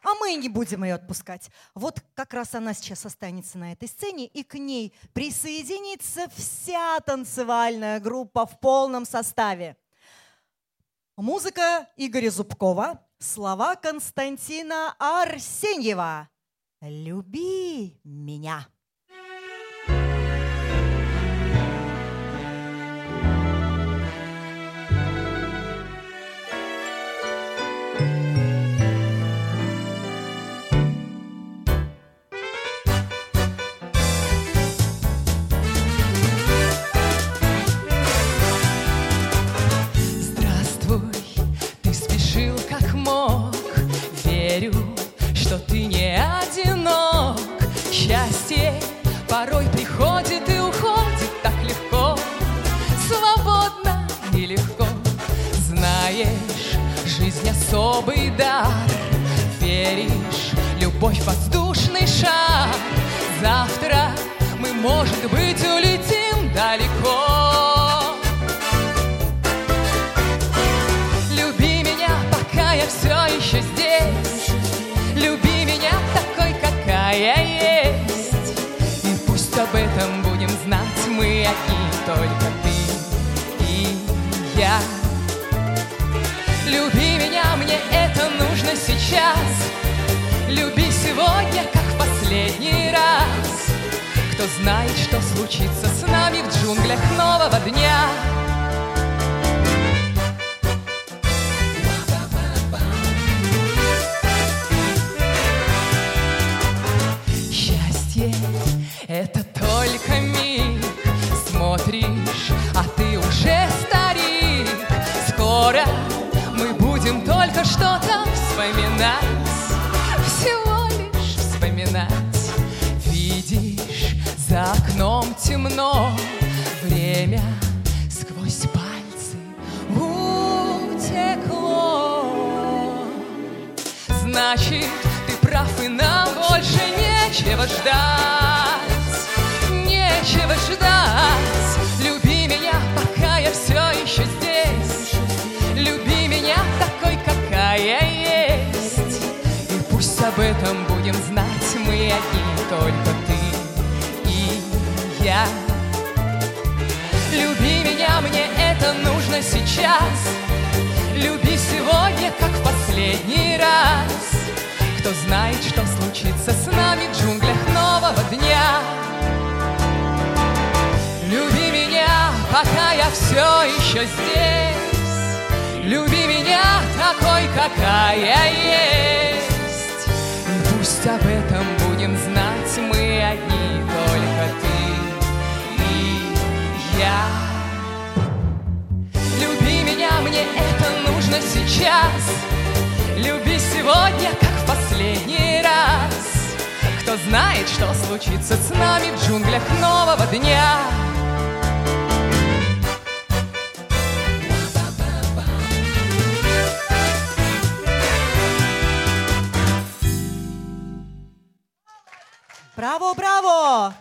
S2: А мы и не будем ее отпускать. Вот как раз она сейчас останется на этой сцене, и к ней присоединится вся танцевальная группа в полном составе. Музыка Игоря Зубкова, слова Константина Арсеньева. «Люби меня».
S10: Счастье. Порой приходит и уходит так легко. Свободно и легко. Знаешь, жизнь особый дар. Веришь, любовь воздушный шар. Завтра мы, может быть, улетим далеко. Люби меня, пока я все еще здесь. Люби меня такой, какая пусть об этом будем знать мы одни Только ты и я. Люби меня, мне это нужно сейчас. Люби сегодня, как в последний раз. Кто знает, что случится с нами в джунглях нового дня. Счастье — это Смотришь, а ты уже старик. Скоро мы будем только что-то вспоминать Всего лишь вспоминать. Видишь, за окном темно Время сквозь пальцы утекло. Значит, ты прав, и нам больше нечего ждать Нечего ждать об этом будем знать мы одни Только ты и я. Люби меня, мне это нужно сейчас. Люби сегодня, как в последний раз. Кто знает, что случится с нами в джунглях нового дня. Люби меня, пока я все еще здесь. Люби меня такой, какая есть пусть об этом будем знать мы одни Только ты и я. Люби меня, мне это нужно сейчас. Люби сегодня, как в последний раз. Кто знает, что случится с нами в джунглях нового дня
S2: Браво, браво!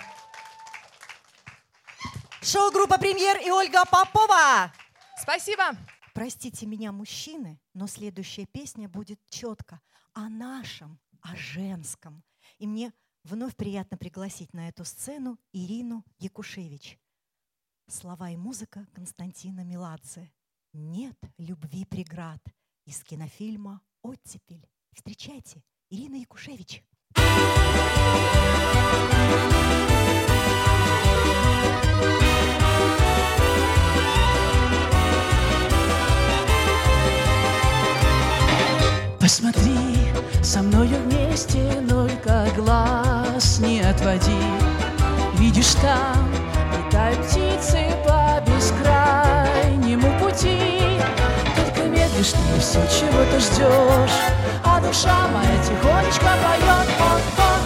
S2: Шоу-группа «Премьер» и Ольга Попова.
S10: Спасибо!
S2: Простите меня, мужчины, но следующая песня будет четко о нашем, о женском. И мне вновь приятно пригласить на эту сцену Ирину Якушевич. Слова и музыка Константина Меладзе. «Нет любви преград» из кинофильма «Оттепель». Встречайте, Ирина Якушевич.
S3: Посмотри, со мною вместе только глаз не отводи. Видишь, там летают птицы по Медлишь ты все, чего ты ждешь, а душа моя тихонечко поет. Вот, вот,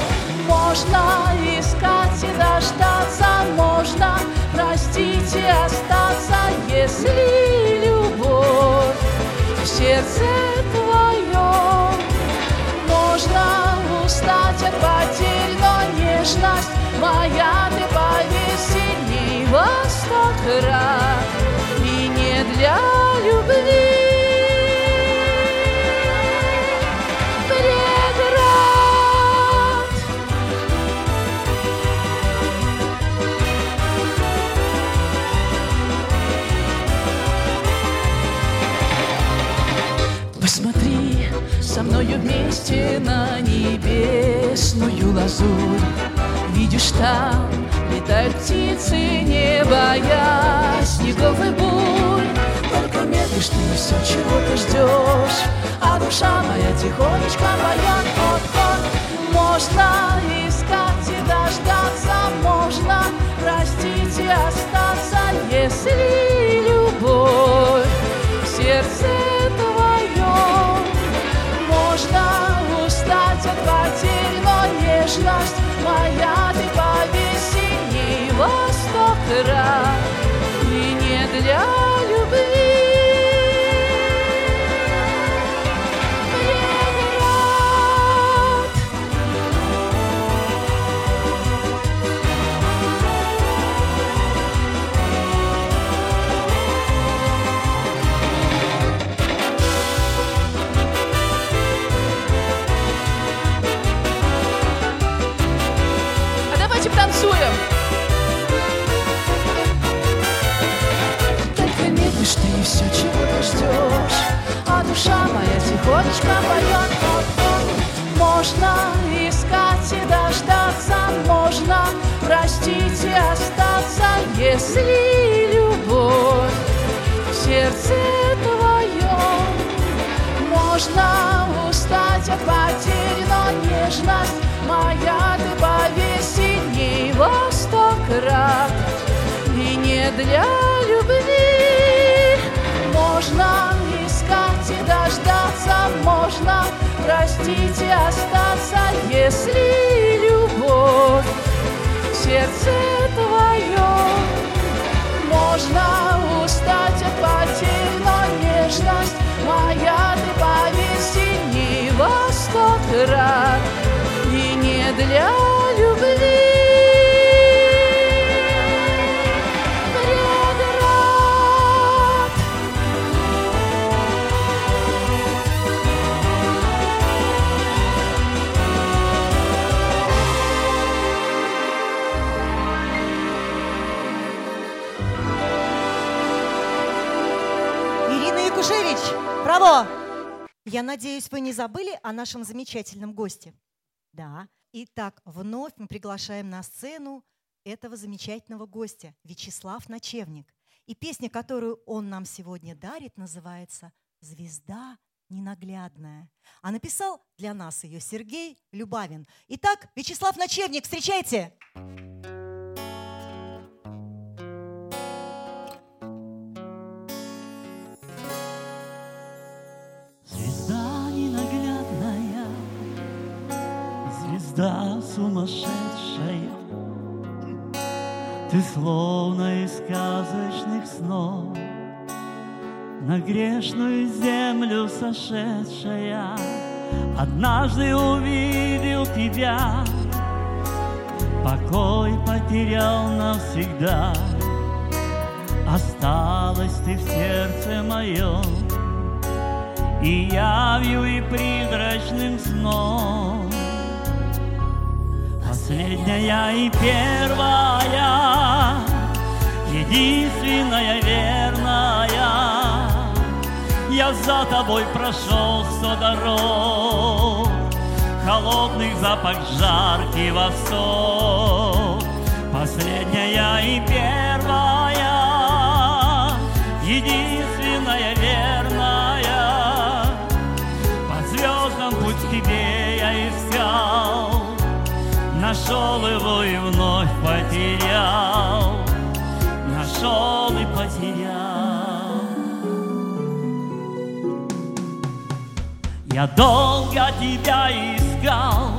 S3: можно искать и дождаться, можно простить и остаться, если любовь в сердце твоем Можно устать от потерь, но нежность моя Ты небесную лазурь. Видишь, там летают птицы, не боясь снегов и бурь. Только медлишь ты все, чего ты ждешь, а душа моя тихонечко. Вот, вот, можно искать и дождаться, можно простить и остаться, если любовь тихонечко поет. Вот. Можно искать и дождаться, можно простить и остаться, если любовь в сердце твоем. Можно устать от потерь, но нежность моя ты повесенней во сто крат. И не для любви можно дождаться, можно простить и остаться, если любовь сердце твоем. Можно устать от потерь, но нежность моя ты повесенней во сто крат и не для любви.
S2: Браво! Я надеюсь, вы не забыли о нашем замечательном госте. Да. Итак, вновь мы приглашаем на сцену этого замечательного гостя, Вячеслав Ночевник. И песня, которую он нам сегодня дарит, называется «Звезда ненаглядная». А написал для нас ее Сергей Любавин. Итак, Вячеслав Ночевник, встречайте!
S11: Звезда сумасшедшая, Ты словно из сказочных снов На грешную землю сошедшая, Однажды увидел тебя, Покой потерял навсегда, Осталась ты в сердце моем, и явью, и призрачным сном. Последняя и первая, единственная верная. Я за тобой прошел сто дорог, холодных запах жаркий восток. Последняя и первая, единственная Нашел его и вновь потерял, Нашел и потерял. Я долго тебя искал,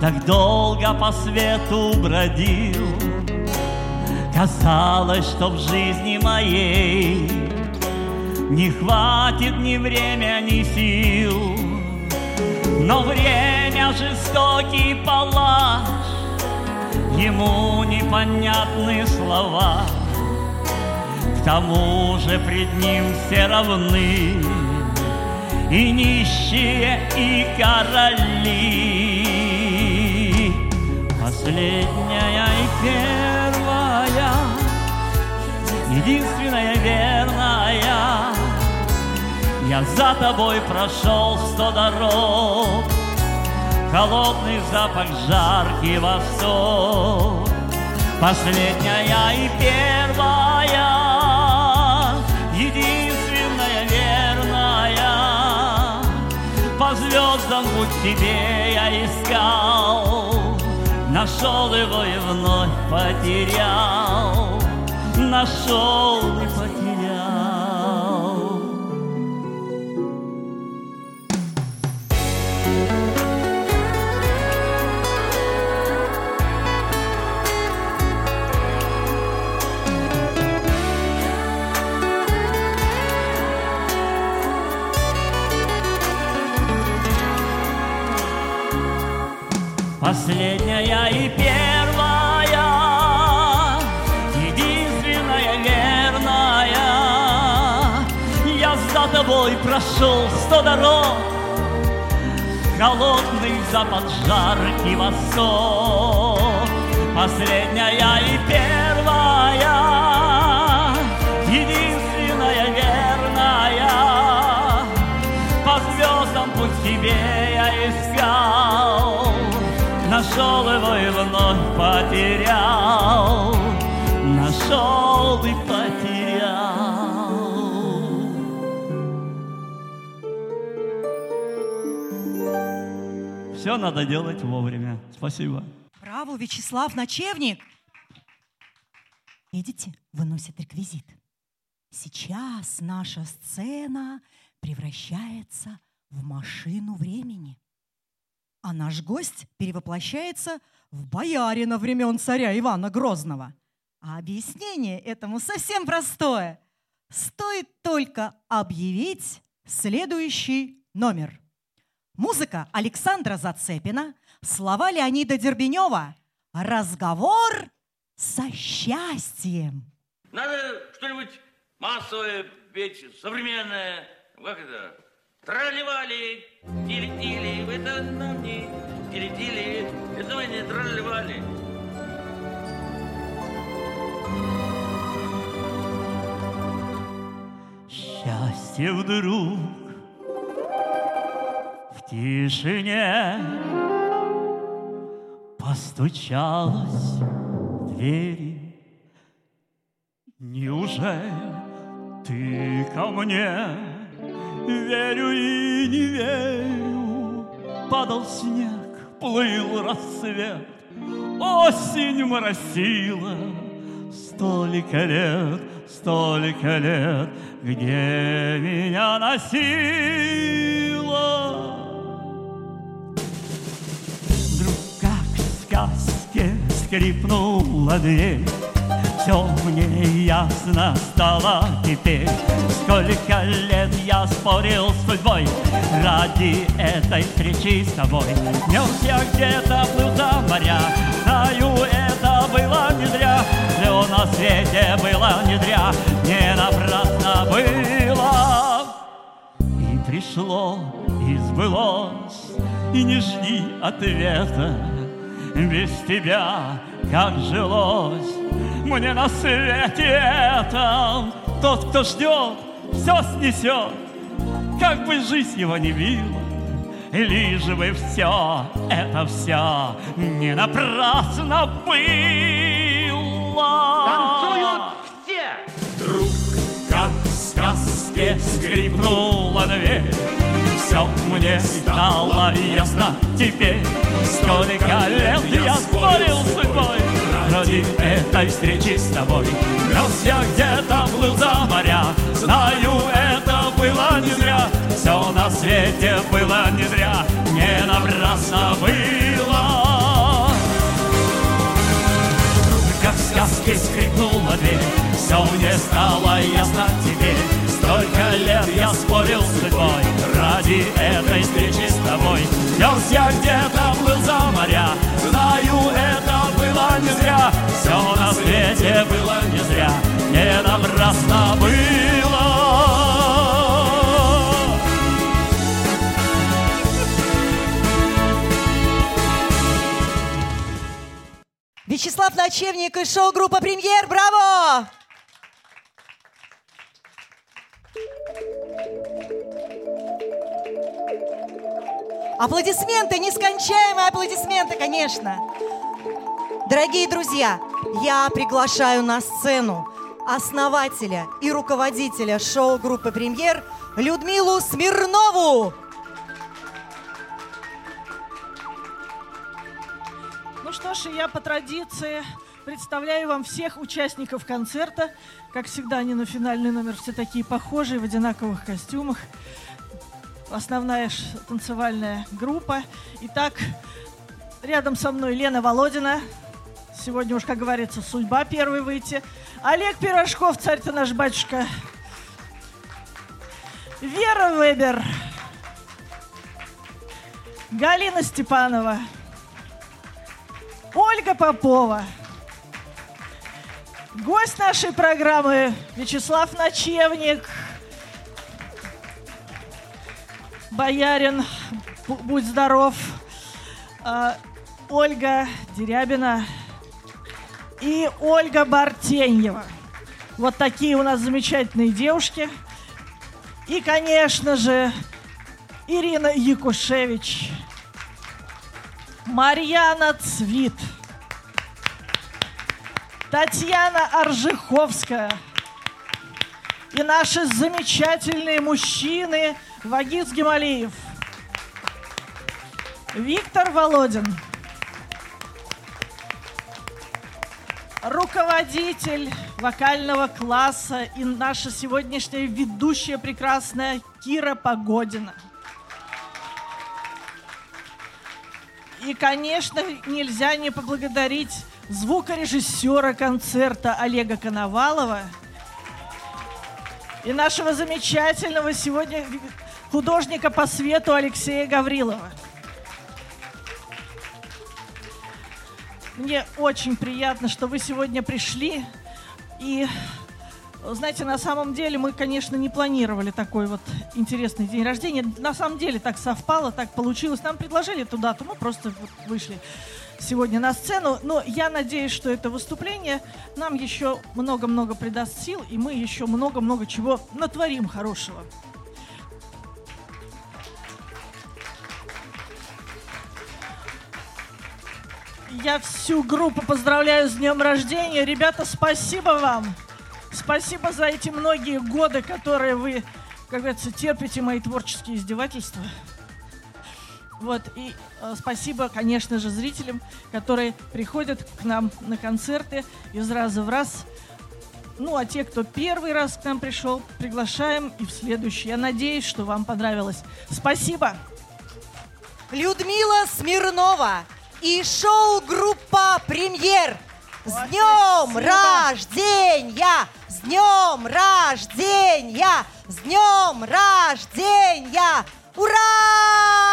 S11: Так долго по свету бродил, Казалось, что в жизни моей Не хватит ни время, ни сил. Но время жестокий палаш, Ему непонятны слова, К тому же пред ним все равны И нищие, и короли. Последняя и первая, Единственная верная, Я за тобой прошел сто дорог, Холодный запах, жаркий восток, Последняя и первая, Единственная верная. По звездам путь тебе я искал, Нашел его и вновь потерял, Нашел и потерял. Последняя и первая, единственная верная. Я за тобой прошел сто дорог, холодный запад, жаркий восток. Последняя и первая, Нашел его и вновь потерял, Нашел и потерял. Все надо делать вовремя. Спасибо.
S2: Браво, Вячеслав Ночевник! Видите, выносят реквизит. Сейчас наша сцена превращается в машину времени. А наш гость перевоплощается в боярина времен царя Ивана Грозного. А объяснение этому совсем простое. Стоит только объявить следующий номер. Музыка Александра Зацепина, слова Леонида Дербенева. Разговор со счастьем.
S12: Надо что-нибудь массовое петь, современное. Как это? Тролливали, тили-тили, это нам не тили-тили, это мы не тролливали.
S11: Счастье вдруг в тишине постучалось в двери. Неужели ты ко мне? Верю и не верю. Падал снег, плыл рассвет, Осень моросила. Столько лет, столько лет, Где меня носила. Вдруг, как в сказке, скрипнула дверь, все мне ясно стало теперь. Сколько лет я спорил с судьбой Ради этой встречи с тобой. Нес я где-то плыл за моря. Знаю, это было не зря Все на свете было не зря. Не напрасно было. И пришло, и сбылось И не жди ответа. Без тебя как жилось мне на свете этом Тот, кто ждет, все снесет Как бы жизнь его не била Лишь бы все, это все Не напрасно было.
S12: Танцуют все!
S11: Вдруг, как в сказке, скрипнула дверь. Все мне стало ясно теперь. Сколько лет я спорил с судьбой Ради этой встречи с тобой. Нес я где-то плыл за моря. Знаю, это было не зря. Все на свете было не зря. Не напрасно было. Как в сказке скрипнула дверь Все мне стало ясно теперь. Столько лет я спорил с судьбой Ради этой встречи с тобой. Нес я где-то плыл за моря не зря Все на свете было не зря Не напрасно было
S2: Вячеслав Ночевник и шоу-группа «Премьер». Браво! Аплодисменты, нескончаемые аплодисменты, конечно. Дорогие друзья, я приглашаю на сцену основателя и руководителя шоу-группы «Премьер» Людмилу Смирнову.
S13: Ну что ж, я по традиции представляю вам всех участников концерта. Как всегда, они на финальный номер все такие похожие, в одинаковых костюмах. Основная танцевальная группа. Итак, рядом со мной Лена Володина. Сегодня уж, как говорится, судьба первой выйти. Олег Пирожков, царь-то наш батюшка. Вера Вебер. Галина Степанова. Ольга Попова. Гость нашей программы Вячеслав Ночевник. Боярин, бу- будь здоров. А, Ольга Дерябина и Ольга Бартеньева. Вот такие у нас замечательные девушки. И, конечно же, Ирина Якушевич. Марьяна Цвит. Татьяна Аржиховская. И наши замечательные мужчины Вагиз Гемалиев. Виктор Володин. Руководитель вокального класса и наша сегодняшняя ведущая прекрасная Кира Погодина. И, конечно, нельзя не поблагодарить звукорежиссера концерта Олега Коновалова и нашего замечательного сегодня художника по свету Алексея Гаврилова. Мне очень приятно, что вы сегодня пришли. И, знаете, на самом деле мы, конечно, не планировали такой вот интересный день рождения. На самом деле так совпало, так получилось. Нам предложили эту дату, мы просто вышли сегодня на сцену. Но я надеюсь, что это выступление нам еще много-много придаст сил, и мы еще много-много чего натворим хорошего. Я всю группу поздравляю с днем рождения. Ребята, спасибо вам. Спасибо за эти многие годы, которые вы, как говорится, терпите мои творческие издевательства. Вот, и э, спасибо, конечно же, зрителям, которые приходят к нам на концерты из раза в раз. Ну, а те, кто первый раз к нам пришел, приглашаем и в следующий. Я надеюсь, что вам понравилось. Спасибо.
S2: Людмила Смирнова и шоу-группа «Премьер». С днем рождения! С днем рождения! С днем рождения! Ура!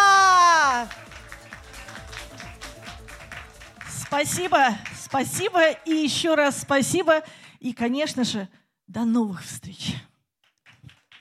S13: Спасибо, спасибо и еще раз спасибо. И, конечно же, до новых встреч.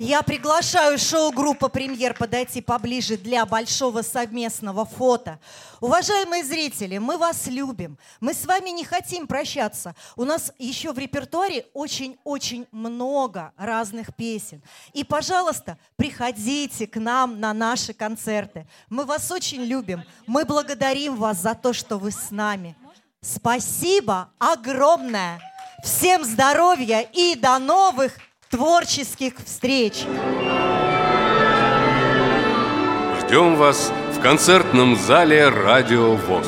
S2: Я приглашаю шоу-группа «Премьер» подойти поближе для большого совместного фото. Уважаемые зрители, мы вас любим. Мы с вами не хотим прощаться. У нас еще в репертуаре очень-очень много разных песен. И, пожалуйста, приходите к нам на наши концерты. Мы вас очень любим. Мы благодарим вас за то, что вы с нами. Спасибо огромное. Всем здоровья и до новых творческих встреч.
S1: Ждем вас в концертном зале «Радио ВОЗ».